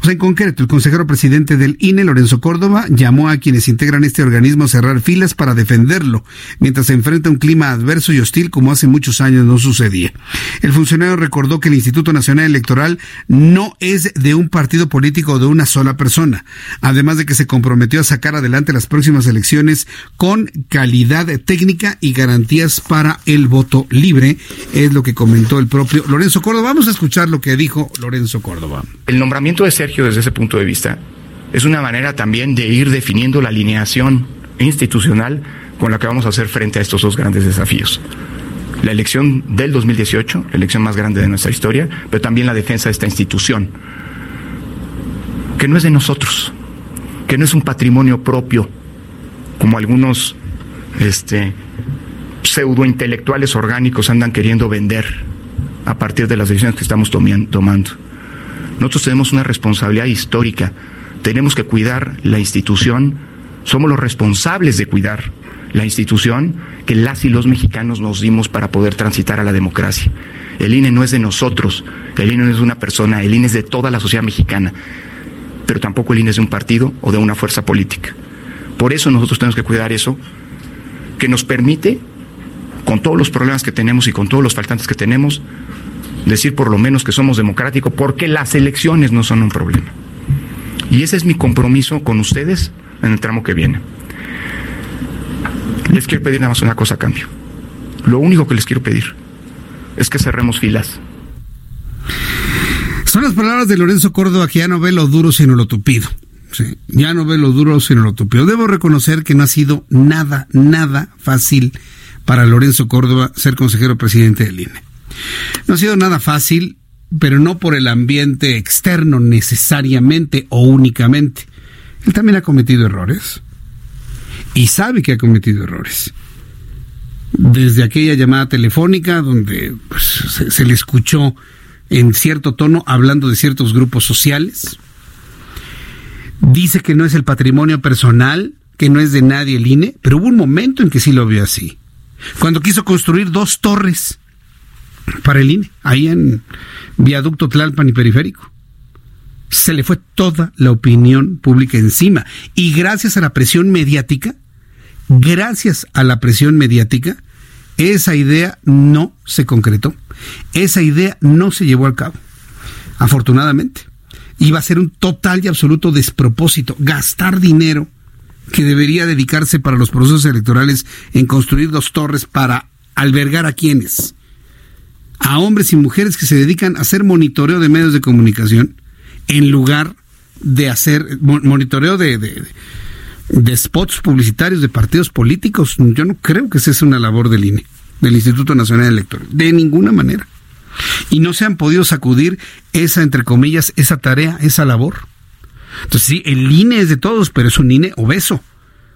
O sea, en concreto, el consejero presidente del INE, Lorenzo Córdoba, llamó a quienes integran este organismo a cerrar filas para defenderlo, mientras se enfrenta a un clima adverso y hostil como hace muchos años no sucedía. El funcionario recordó que el Instituto Nacional Electoral no es de un partido político o de una sola persona, además de que se comprometió a sacar adelante las próximas elecciones con calidad técnica y garantías para el voto libre, es lo que comentó el propio Lorenzo Córdoba. Vamos a escuchar lo que dijo Lorenzo Córdoba. El nombramiento de Sergio desde ese punto de vista es una manera también de ir definiendo la alineación institucional con la que vamos a hacer frente a estos dos grandes desafíos. La elección del 2018, la elección más grande de nuestra historia, pero también la defensa de esta institución, que no es de nosotros, que no es un patrimonio propio, como algunos este, pseudointelectuales orgánicos andan queriendo vender a partir de las decisiones que estamos tomando. Nosotros tenemos una responsabilidad histórica. Tenemos que cuidar la institución. Somos los responsables de cuidar la institución que las y los mexicanos nos dimos para poder transitar a la democracia. El INE no es de nosotros, el INE no es de una persona, el INE es de toda la sociedad mexicana, pero tampoco el INE es de un partido o de una fuerza política. Por eso nosotros tenemos que cuidar eso, que nos permite, con todos los problemas que tenemos y con todos los faltantes que tenemos, decir por lo menos que somos democráticos, porque las elecciones no son un problema. Y ese es mi compromiso con ustedes en el tramo que viene. Les quiero pedir nada más una cosa a cambio. Lo único que les quiero pedir es que cerremos filas. Son las palabras de Lorenzo Córdoba que ya no ve lo duro sino lo tupido. Ya no ve lo duro sino lo tupido. Debo reconocer que no ha sido nada, nada fácil para Lorenzo Córdoba ser consejero presidente del INE. No ha sido nada fácil, pero no por el ambiente externo necesariamente o únicamente. Él también ha cometido errores y sabe que ha cometido errores. Desde aquella llamada telefónica donde pues, se, se le escuchó en cierto tono hablando de ciertos grupos sociales. Dice que no es el patrimonio personal, que no es de nadie el INE, pero hubo un momento en que sí lo vio así. Cuando quiso construir dos torres para el INE, ahí en Viaducto Tlalpan y Periférico. Se le fue toda la opinión pública encima. Y gracias a la presión mediática, gracias a la presión mediática, esa idea no se concretó. Esa idea no se llevó a cabo. Afortunadamente. Iba a ser un total y absoluto despropósito. Gastar dinero que debería dedicarse para los procesos electorales en construir dos torres para albergar a quienes. A hombres y mujeres que se dedican a hacer monitoreo de medios de comunicación en lugar de hacer monitoreo de, de, spots publicitarios de partidos políticos. Yo no creo que esa es una labor del INE, del Instituto Nacional Electoral, de ninguna manera. Y no se han podido sacudir esa, entre comillas, esa tarea, esa labor. Entonces sí, el INE es de todos, pero es un INE obeso,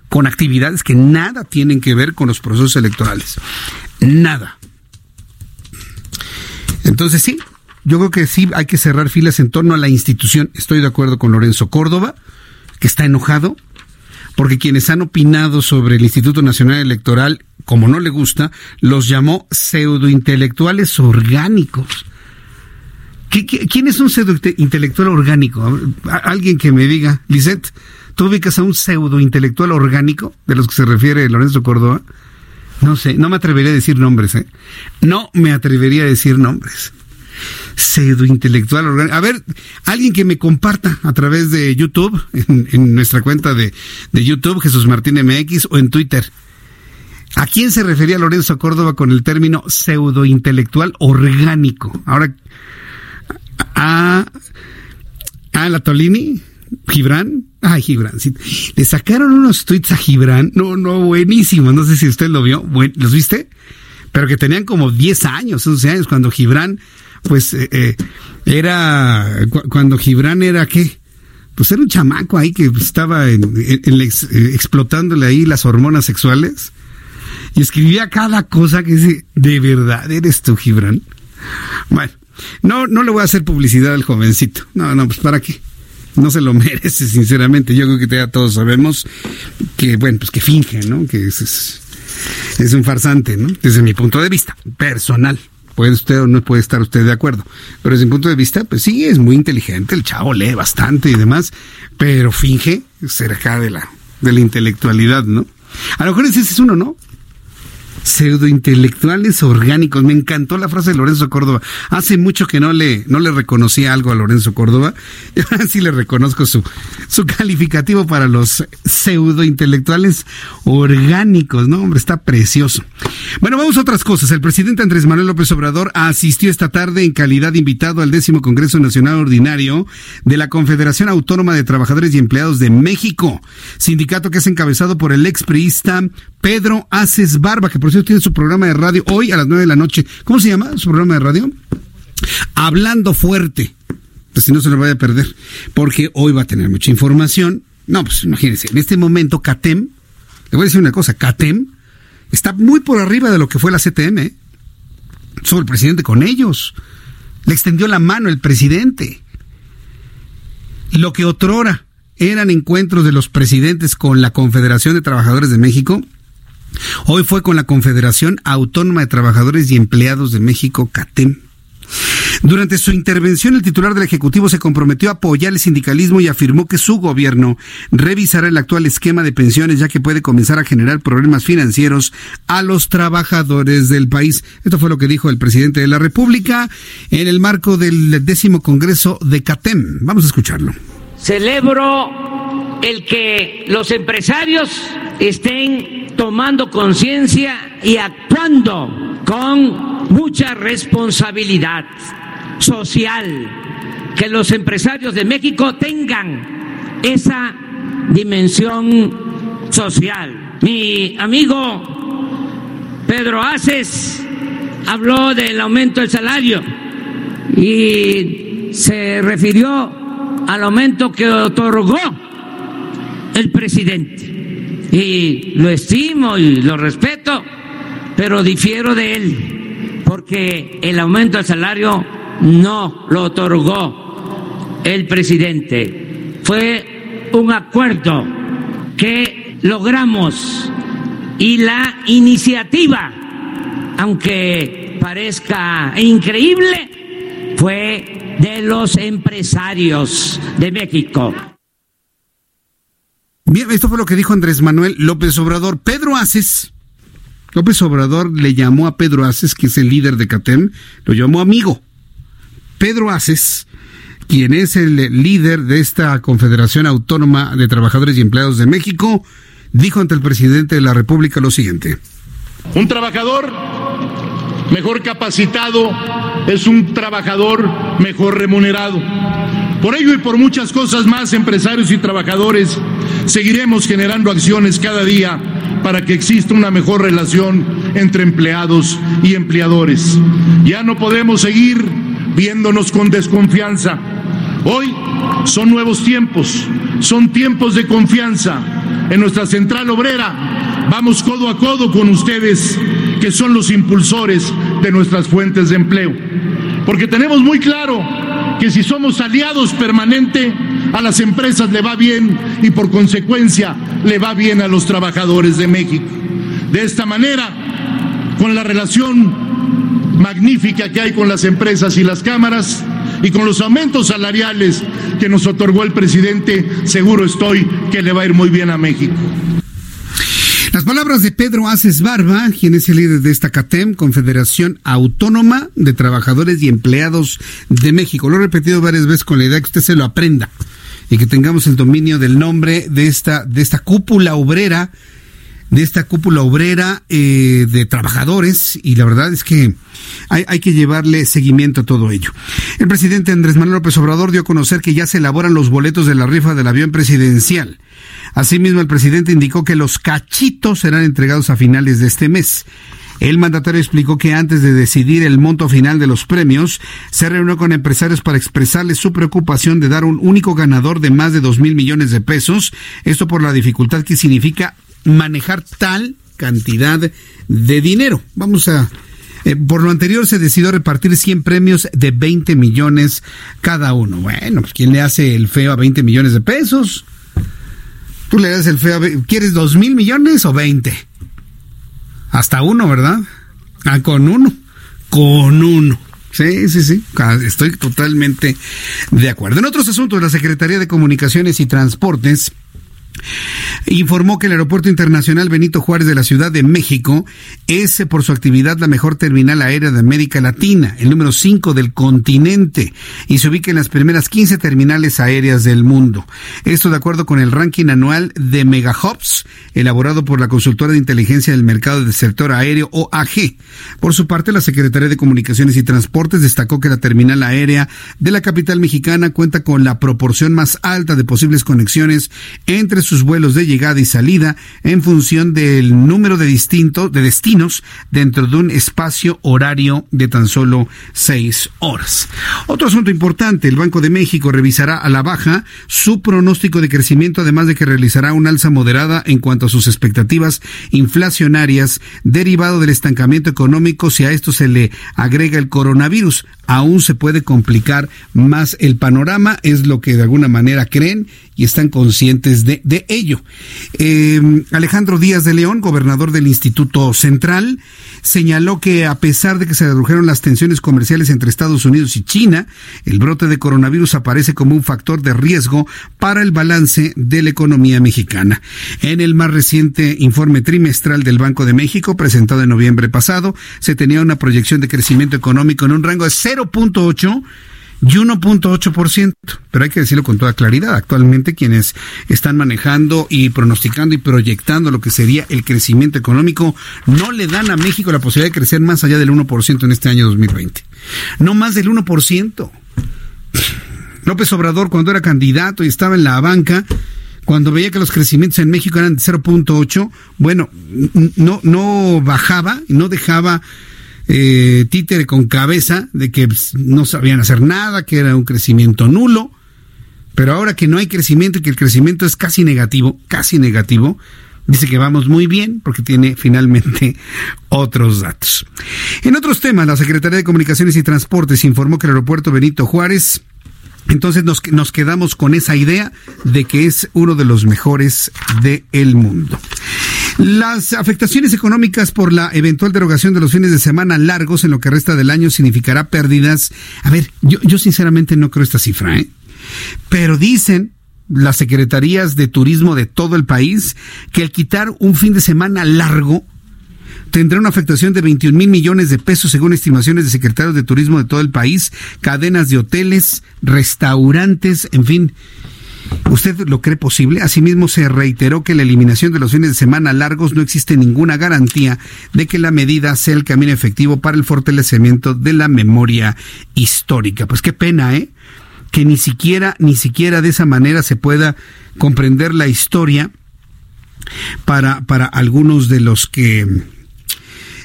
con actividades que nada tienen que ver con los procesos electorales. Nada. Entonces sí, yo creo que sí hay que cerrar filas en torno a la institución. Estoy de acuerdo con Lorenzo Córdoba, que está enojado, porque quienes han opinado sobre el Instituto Nacional Electoral, como no le gusta, los llamó pseudointelectuales orgánicos. quién es un pseudointelectual orgánico? Alguien que me diga, Lisette, ¿tú ubicas a un pseudointelectual orgánico de los que se refiere Lorenzo Córdoba? No sé, no me atrevería a decir nombres, ¿eh? No me atrevería a decir nombres pseudo intelectual orgánico. A ver, alguien que me comparta a través de YouTube, en, nuestra cuenta de, de, YouTube, Jesús Martín MX, o en Twitter. ¿A quién se refería Lorenzo Córdoba con el término pseudo intelectual orgánico? Ahora, a, a la Tolini, Gibran, ay Gibran, sí. le sacaron unos tweets a Gibran, no, no, buenísimos, no sé si usted lo vio, ¿los viste? Pero que tenían como 10 años, 11 años, cuando Gibran pues eh, eh, era cuando Gibran era qué pues era un chamaco ahí que estaba en, eh, explotándole ahí las hormonas sexuales. Y escribía cada cosa que dice de verdad eres tú Gibran bueno no no le voy a hacer publicidad al jovencito. No no pues para qué no se lo (laughs) merece sinceramente yo creo que ya todos sabemos que bueno pues que finge no que es, un farsante no desde mi punto de vista personal puede usted o no puede estar usted de acuerdo. Pero desde mi punto de vista, pues sí, es muy inteligente, el chavo lee bastante y demás, pero finge ser acá de la, de la intelectualidad, ¿no? A lo mejor ese es uno, ¿no? Pseudointelectuales orgánicos. Me encantó la frase de Lorenzo Córdoba. Hace mucho que no le, no le reconocía algo a Lorenzo Córdoba. (laughs) Y ahora sí le reconozco su, su calificativo para los pseudointelectuales orgánicos. No, hombre, está precioso. Bueno, vamos a otras cosas. El presidente Andrés Manuel López Obrador asistió esta tarde en calidad de invitado al décimo Congreso Nacional Ordinario de la Confederación Autónoma de Trabajadores y Empleados de México, sindicato que es encabezado por el expriista Pedro Aces Barba, que por cierto tiene su programa de radio hoy a las nueve de la noche. ¿Cómo se llama su programa de radio? Hablando fuerte. Pues si no se lo vaya a perder, porque hoy va a tener mucha información. No, pues imagínense, en este momento CATEM, le voy a decir una cosa, CATEM está muy por arriba de lo que fue la CTM. ¿eh? El presidente con ellos. Le extendió la mano el presidente. Lo que otrora eran encuentros de los presidentes con la Confederación de Trabajadores de México, Hoy fue con la Confederación Autónoma de Trabajadores y Empleados de México, CATEM. Durante su intervención, el titular del Ejecutivo se comprometió a apoyar el sindicalismo y afirmó que su gobierno revisará el actual esquema de pensiones ya que puede comenzar a generar problemas financieros a los trabajadores del país. Esto fue lo que dijo el presidente de la República en el marco del décimo Congreso de CATEM. Vamos a escucharlo. Celebro el que los empresarios estén tomando conciencia y actuando con mucha responsabilidad social, que los empresarios de México tengan esa dimensión social. Mi amigo Pedro Aces habló del aumento del salario y se refirió al aumento que otorgó el presidente y lo estimo y lo respeto, pero difiero de él, porque el aumento del salario no lo otorgó el presidente. Fue un acuerdo que logramos y la iniciativa, aunque parezca increíble, fue de los empresarios de México. Bien, esto fue lo que dijo Andrés Manuel López Obrador. Pedro Aces, López Obrador le llamó a Pedro Aces, que es el líder de CATEM, lo llamó amigo. Pedro Aces, quien es el líder de esta Confederación Autónoma de Trabajadores y Empleados de México, dijo ante el presidente de la República lo siguiente. Un trabajador mejor capacitado es un trabajador mejor remunerado. Por ello y por muchas cosas más, empresarios y trabajadores, seguiremos generando acciones cada día para que exista una mejor relación entre empleados y empleadores. Ya no podemos seguir viéndonos con desconfianza. Hoy son nuevos tiempos, son tiempos de confianza. En nuestra central obrera vamos codo a codo con ustedes, que son los impulsores de nuestras fuentes de empleo. Porque tenemos muy claro que si somos aliados permanente, a las empresas le va bien y por consecuencia le va bien a los trabajadores de México. De esta manera, con la relación magnífica que hay con las empresas y las cámaras y con los aumentos salariales que nos otorgó el presidente, seguro estoy que le va a ir muy bien a México. Las palabras de Pedro Aces Barba, quien es el líder de esta CATEM, Confederación Autónoma de Trabajadores y Empleados de México. Lo he repetido varias veces con la idea que usted se lo aprenda y que tengamos el dominio del nombre de esta, de esta cúpula obrera, de esta cúpula obrera eh, de trabajadores y la verdad es que hay, hay, que llevarle seguimiento a todo ello. El presidente Andrés Manuel López Obrador dio a conocer que ya se elaboran los boletos de la rifa del avión presidencial. Asimismo, el presidente indicó que los cachitos serán entregados a finales de este mes. El mandatario explicó que antes de decidir el monto final de los premios, se reunió con empresarios para expresarles su preocupación de dar un único ganador de más de dos mil millones de pesos. Esto por la dificultad que significa manejar tal cantidad de dinero. Vamos a eh, por lo anterior se decidió repartir 100 premios de 20 millones cada uno. Bueno, pues ¿quién le hace el feo a 20 millones de pesos? Tú le das el feo a... ¿Quieres 2 mil millones o 20? Hasta uno, ¿verdad? Ah, con uno. Con uno. Sí, sí, sí. Estoy totalmente de acuerdo. En otros asuntos, la Secretaría de Comunicaciones y Transportes informó que el Aeropuerto Internacional Benito Juárez de la Ciudad de México es por su actividad la mejor terminal aérea de América Latina, el número 5 del continente, y se ubica en las primeras 15 terminales aéreas del mundo. Esto de acuerdo con el ranking anual de Megahubs, elaborado por la consultora de inteligencia del mercado del sector aéreo OAG. Por su parte, la Secretaría de Comunicaciones y Transportes destacó que la terminal aérea de la capital mexicana cuenta con la proporción más alta de posibles conexiones entre sus vuelos de llegada y salida en función del número de distintos de destinos dentro de un espacio horario de tan solo seis horas. Otro asunto importante, el Banco de México revisará a la baja su pronóstico de crecimiento, además de que realizará una alza moderada en cuanto a sus expectativas inflacionarias derivado del estancamiento económico si a esto se le agrega el coronavirus. Aún se puede complicar más el panorama, es lo que de alguna manera creen y están conscientes de, ello. Eh, Alejandro Díaz de León, gobernador del Instituto Central, señaló que a pesar de que se redujeron las tensiones comerciales entre Estados Unidos y China, el brote de coronavirus aparece como un factor de riesgo para el balance de la economía mexicana. En el más reciente informe trimestral del Banco de México, presentado en noviembre pasado, se tenía una proyección de crecimiento económico en un rango de 0.8 y 1.8%. Pero hay que decirlo con toda claridad. Actualmente quienes están manejando y pronosticando y proyectando lo que sería el crecimiento económico no le dan a México la posibilidad de crecer más allá del 1% en este año 2020. No más del 1%. López Obrador cuando era candidato y estaba en la banca, cuando veía que los crecimientos en México eran de 0.8, bueno, no, no bajaba, no dejaba eh, títere con cabeza de que pues, no sabían hacer nada, que era un crecimiento nulo. Pero ahora que no hay crecimiento y que el crecimiento es casi negativo, casi negativo, dice que vamos muy bien porque tiene finalmente (laughs) otros datos. En otros temas, la Secretaría de Comunicaciones y Transportes informó que el aeropuerto Benito Juárez entonces nos, nos, quedamos con esa idea de que es uno de los mejores del mundo. Las afectaciones económicas por la eventual derogación de los fines de semana largos en lo que resta del año significará pérdidas. A ver, yo, yo sinceramente no creo esta cifra, ¿eh? Pero dicen las secretarías de turismo de todo el país que al quitar un fin de semana largo tendrá una afectación de 21 mil millones de pesos según estimaciones de secretarios de turismo de todo el país, cadenas de hoteles, restaurantes, en fin. ¿Usted lo cree posible? Asimismo, se reiteró que la eliminación de los fines de semana largos no existe ninguna garantía de que la medida sea el camino efectivo para el fortalecimiento de la memoria histórica. Pues qué pena, ¿eh? Que ni siquiera, ni siquiera de esa manera se pueda comprender la historia para, para algunos de los que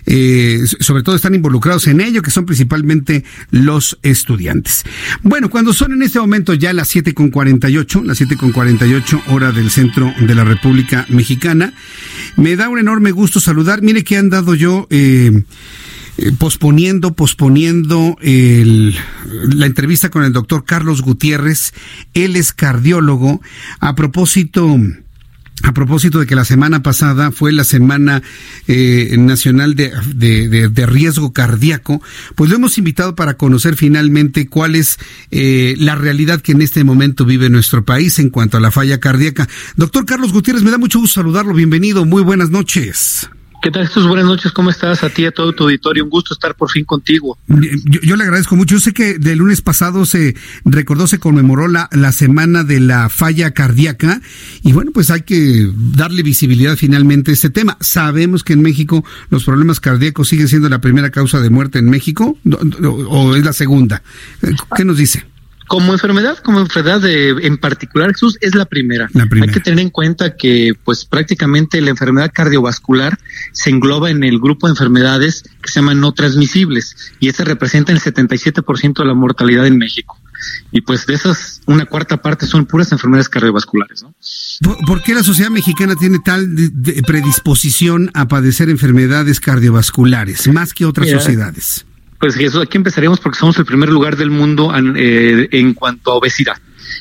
eh, sobre todo están involucrados en ello, que son principalmente los estudiantes. Bueno, cuando son en este momento ya las siete con 48, las siete con 48 hora del centro de la República Mexicana, me da un enorme gusto saludar. Mire que han dado yo eh, eh, posponiendo, posponiendo el, la entrevista con el doctor Carlos Gutiérrez. Él es cardiólogo. A propósito a propósito de que la semana pasada fue la Semana eh, Nacional de, de, Riesgo Cardíaco, pues lo hemos invitado para conocer finalmente cuál es eh, la realidad que en este momento vive nuestro país en cuanto a la falla cardíaca. Doctor Carlos Gutiérrez, me da mucho gusto saludarlo. Bienvenido. Muy buenas noches. ¿Qué tal, Jesús? Buenas noches, ¿cómo estás? A ti a todo tu auditorio, un gusto estar por fin contigo. Yo, le agradezco mucho. Yo sé que del lunes pasado se recordó, se conmemoró la, la semana de la falla cardíaca y bueno, pues hay que darle visibilidad finalmente a este tema. Sabemos que en México los problemas cardíacos siguen siendo la primera causa de muerte en México o es la segunda. ¿Qué nos dice? Como enfermedad, como enfermedad de, en particular, Jesús, es la primera. Hay que tener en cuenta que, pues, prácticamente la enfermedad cardiovascular se engloba en el grupo de enfermedades que se llaman no transmisibles y este representa el 77% de la mortalidad en México. Y pues de esas, una cuarta parte son puras enfermedades cardiovasculares, ¿no? ¿Por, qué la sociedad mexicana tiene tal predisposición a padecer enfermedades cardiovasculares, más que otras sociedades? Pues Jesús, aquí empezaríamos porque somos el primer lugar del mundo eh, en cuanto a obesidad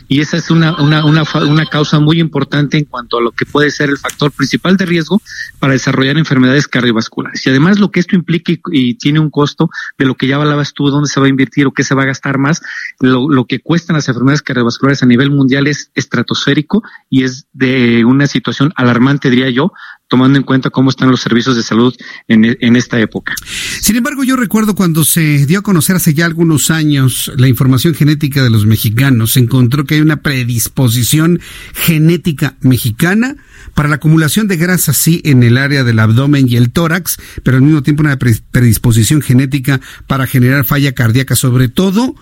y esa es una, una, una, una, causa muy importante en cuanto a lo que puede ser el factor principal de riesgo para desarrollar enfermedades cardiovasculares. Y además lo que esto implica y, tiene un costo de lo que ya hablabas tú, dónde se va a invertir o qué se va a gastar más, lo, lo que cuestan las enfermedades cardiovasculares a nivel mundial es estratosférico y es de una situación alarmante, diría yo, tomando en cuenta cómo están los servicios de salud en, en, esta época. Sin embargo, yo recuerdo cuando se dio a conocer hace ya algunos años la información genética de los mexicanos, se encontró que hay una predisposición genética mexicana para la acumulación de grasa, sí, en el área del abdomen y el tórax, pero al mismo tiempo una predisposición genética para generar falla cardíaca, sobre todo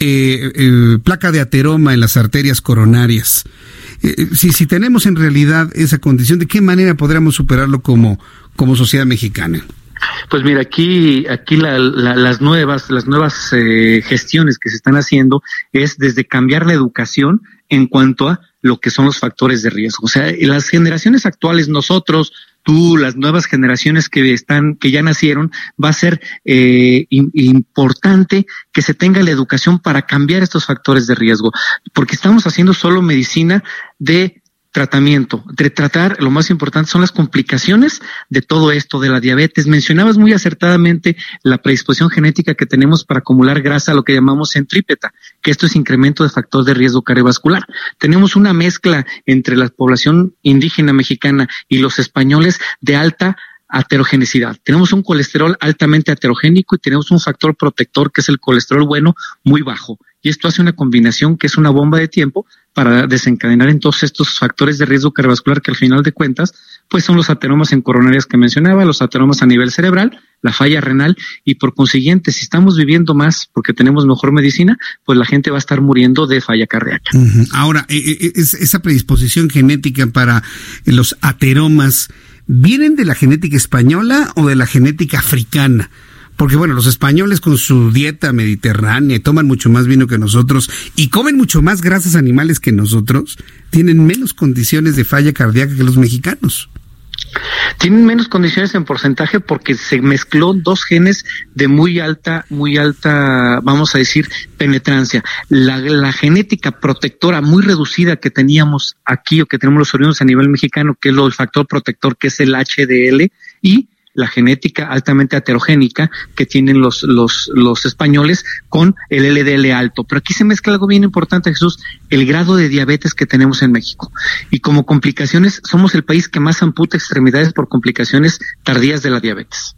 eh, eh, placa de ateroma en las arterias coronarias. Eh, si, si tenemos en realidad esa condición, ¿de qué manera podríamos superarlo como, como sociedad mexicana? Pues mira, aquí, aquí las nuevas, las nuevas eh, gestiones que se están haciendo es desde cambiar la educación en cuanto a lo que son los factores de riesgo. O sea, las generaciones actuales, nosotros, tú, las nuevas generaciones que están, que ya nacieron, va a ser eh, importante que se tenga la educación para cambiar estos factores de riesgo, porque estamos haciendo solo medicina de tratamiento, de tratar, lo más importante son las complicaciones de todo esto, de la diabetes. Mencionabas muy acertadamente la predisposición genética que tenemos para acumular grasa, lo que llamamos centrípeta, que esto es incremento de factor de riesgo cardiovascular. Tenemos una mezcla entre la población indígena mexicana y los españoles de alta aterogenicidad. Tenemos un colesterol altamente aterogénico y tenemos un factor protector que es el colesterol bueno muy bajo. Y esto hace una combinación que es una bomba de tiempo para desencadenar en todos estos factores de riesgo cardiovascular que al final de cuentas, pues son los ateromas en coronarias que mencionaba, los ateromas a nivel cerebral, la falla renal y por consiguiente, si estamos viviendo más porque tenemos mejor medicina, pues la gente va a estar muriendo de falla cardíaca. Ahora, eh, eh, esa predisposición genética para los ateromas, ¿vienen de la genética española o de la genética africana? Porque bueno, los españoles con su dieta mediterránea toman mucho más vino que nosotros y comen mucho más grasas animales que nosotros, tienen menos condiciones de falla cardíaca que los mexicanos. Tienen menos condiciones en porcentaje porque se mezcló dos genes de muy alta, muy alta, vamos a decir, penetrancia. La, genética protectora muy reducida que teníamos aquí o que tenemos los oriundos a nivel mexicano, que es el factor protector, que es el HDL, y la genética altamente heterogénica que tienen los, los, los españoles con el LDL alto. Pero aquí se mezcla algo bien importante, Jesús, el grado de diabetes que tenemos en México. Y como complicaciones, somos el país que más amputa extremidades por complicaciones tardías de la diabetes.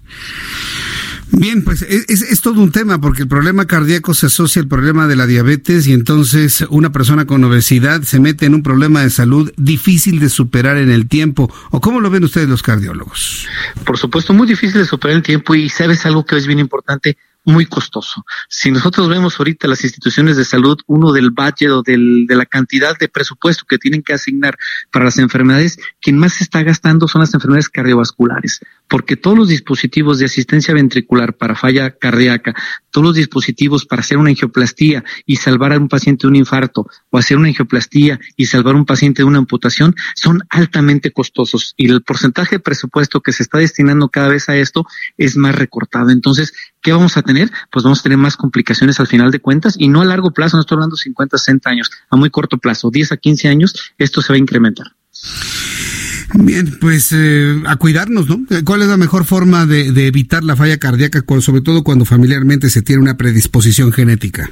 Bien, pues es, es, todo un tema porque el problema cardíaco se asocia al problema de la diabetes y entonces una persona con obesidad se mete en un problema de salud difícil de superar en el tiempo. ¿O cómo lo ven ustedes los cardiólogos? Por supuesto, muy difícil de superar el tiempo y sabes algo que es bien importante, muy costoso. Si nosotros vemos ahorita las instituciones de salud, uno del budget o del, de la cantidad de presupuesto que tienen que asignar para las enfermedades, quien más se está gastando son las enfermedades cardiovasculares, porque todos los dispositivos de asistencia ventricular para falla cardíaca, todos los dispositivos para hacer una angioplastía y salvar a un paciente de un infarto, o hacer una angioplastía y salvar a un paciente de una amputación, son altamente costosos y el porcentaje de presupuesto que se está destinando cada vez a esto es más recortado. Entonces, ¿qué vamos a tener? Pues vamos a tener más complicaciones al final de cuentas y no a largo plazo, no estoy hablando de 50, 60 años, a muy corto plazo, 10 a 15 años, esto se va a incrementar. Bien, pues eh, a cuidarnos, ¿no? ¿Cuál es la mejor forma de, de evitar la falla cardíaca, sobre todo cuando familiarmente se tiene una predisposición genética?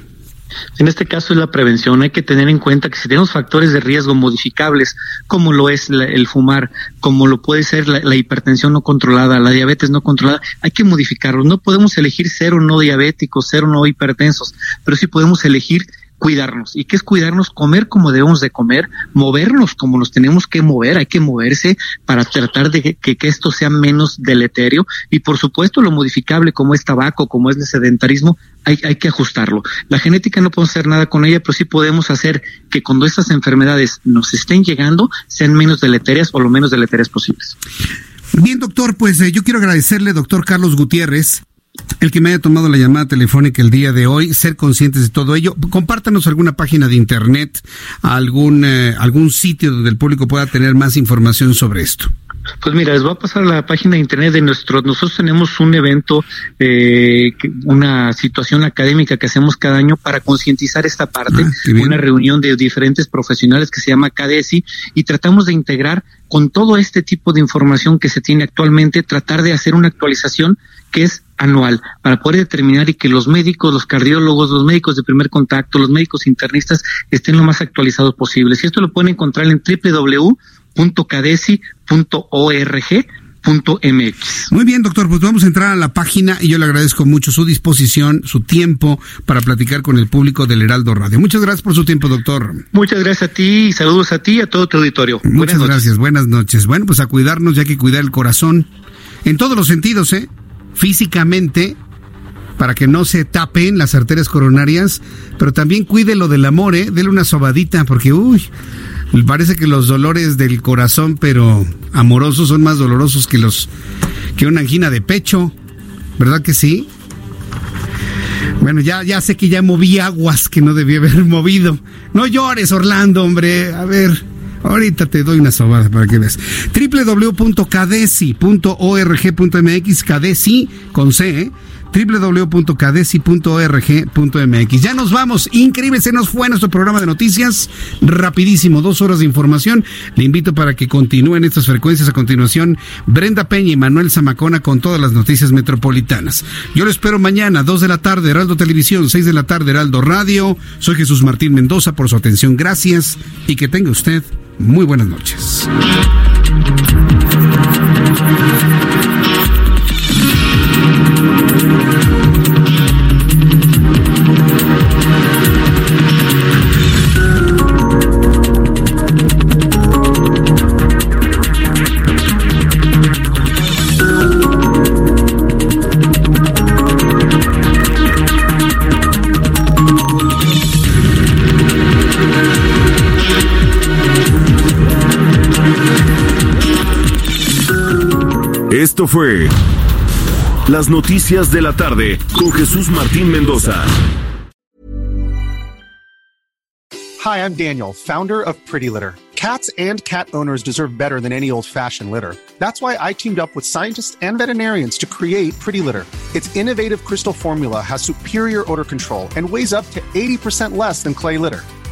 En este caso es la prevención. Hay que tener en cuenta que si tenemos factores de riesgo modificables, como lo es la, el fumar, como lo puede ser la, la, hipertensión no controlada, la diabetes no controlada, hay que modificarlos. No podemos elegir cero no diabéticos, cero no hipertensos, pero sí podemos elegir cuidarnos. ¿Y qué es cuidarnos? Comer como debemos de comer, movernos como nos tenemos que mover, hay que moverse para tratar de que, que, esto sea menos deleterio y por supuesto lo modificable como es tabaco, como es el sedentarismo, hay, hay que ajustarlo. La genética no podemos hacer nada con ella, pero sí podemos hacer que cuando estas enfermedades nos estén llegando sean menos deleterias o lo menos deleterias posibles. Bien, doctor, pues eh, yo quiero agradecerle, doctor Carlos Gutiérrez, el que me haya tomado la llamada telefónica el día de hoy, ser conscientes de todo ello. Compártanos alguna página de internet, algún, eh, algún sitio donde el público pueda tener más información sobre esto. Pues mira, les voy a pasar a la página de internet de nuestro. Nosotros tenemos un evento, eh, una situación académica que hacemos cada año para concientizar esta parte, ah, una reunión de diferentes profesionales que se llama CADESI y tratamos de integrar con todo este tipo de información que se tiene actualmente, tratar de hacer una actualización que es anual para poder determinar y que los médicos, los cardiólogos, los médicos de primer contacto, los médicos internistas estén lo más actualizados posible. Y esto lo pueden encontrar en www.cadesi.org MX. Muy bien, doctor, pues vamos a entrar a la página y yo le agradezco mucho su disposición, su tiempo para platicar con el público del Heraldo Radio. Muchas gracias por su tiempo, doctor. Muchas gracias a ti y saludos a ti y a todo tu auditorio. Muchas buenas gracias, buenas noches. Bueno, pues a cuidarnos, ya que cuidar el corazón en todos los sentidos, ¿eh? Físicamente, para que no se tapen las arterias coronarias, pero también cuide lo del amor, ¿eh? Dele una sobadita, porque, uy, parece que los dolores del corazón, pero amorosos, son más dolorosos que los que una angina de pecho, ¿verdad que sí? Bueno, ya, ya sé que ya moví aguas que no debía haber (laughs) movido. No llores, Orlando, hombre. A ver, ahorita te doy una sobada para que veas. www.cadesi.org.mx, Cadesi con C, ¿eh? www.cadesi.org.mx. Ya nos vamos. Increíble, se nos fue nuestro programa de noticias. Rapidísimo, dos horas de información. Le invito para que continúen estas frecuencias. A continuación, Brenda Peña y Manuel Zamacona con todas las noticias metropolitanas. Yo lo espero mañana, dos de la tarde, Heraldo Televisión, seis de la tarde, Heraldo Radio. Soy Jesús Martín Mendoza por su atención. Gracias y que tenga usted muy buenas noches. Esto fue Las Noticias de la Tarde con Jesús Martín Mendoza. Hi, I'm Daniel, founder of Pretty Litter. Cats and cat owners deserve better than any old fashioned litter. That's why I teamed up with scientists and veterinarians to create Pretty Litter. Its innovative crystal formula has superior odor control and weighs up to 80% less than clay litter.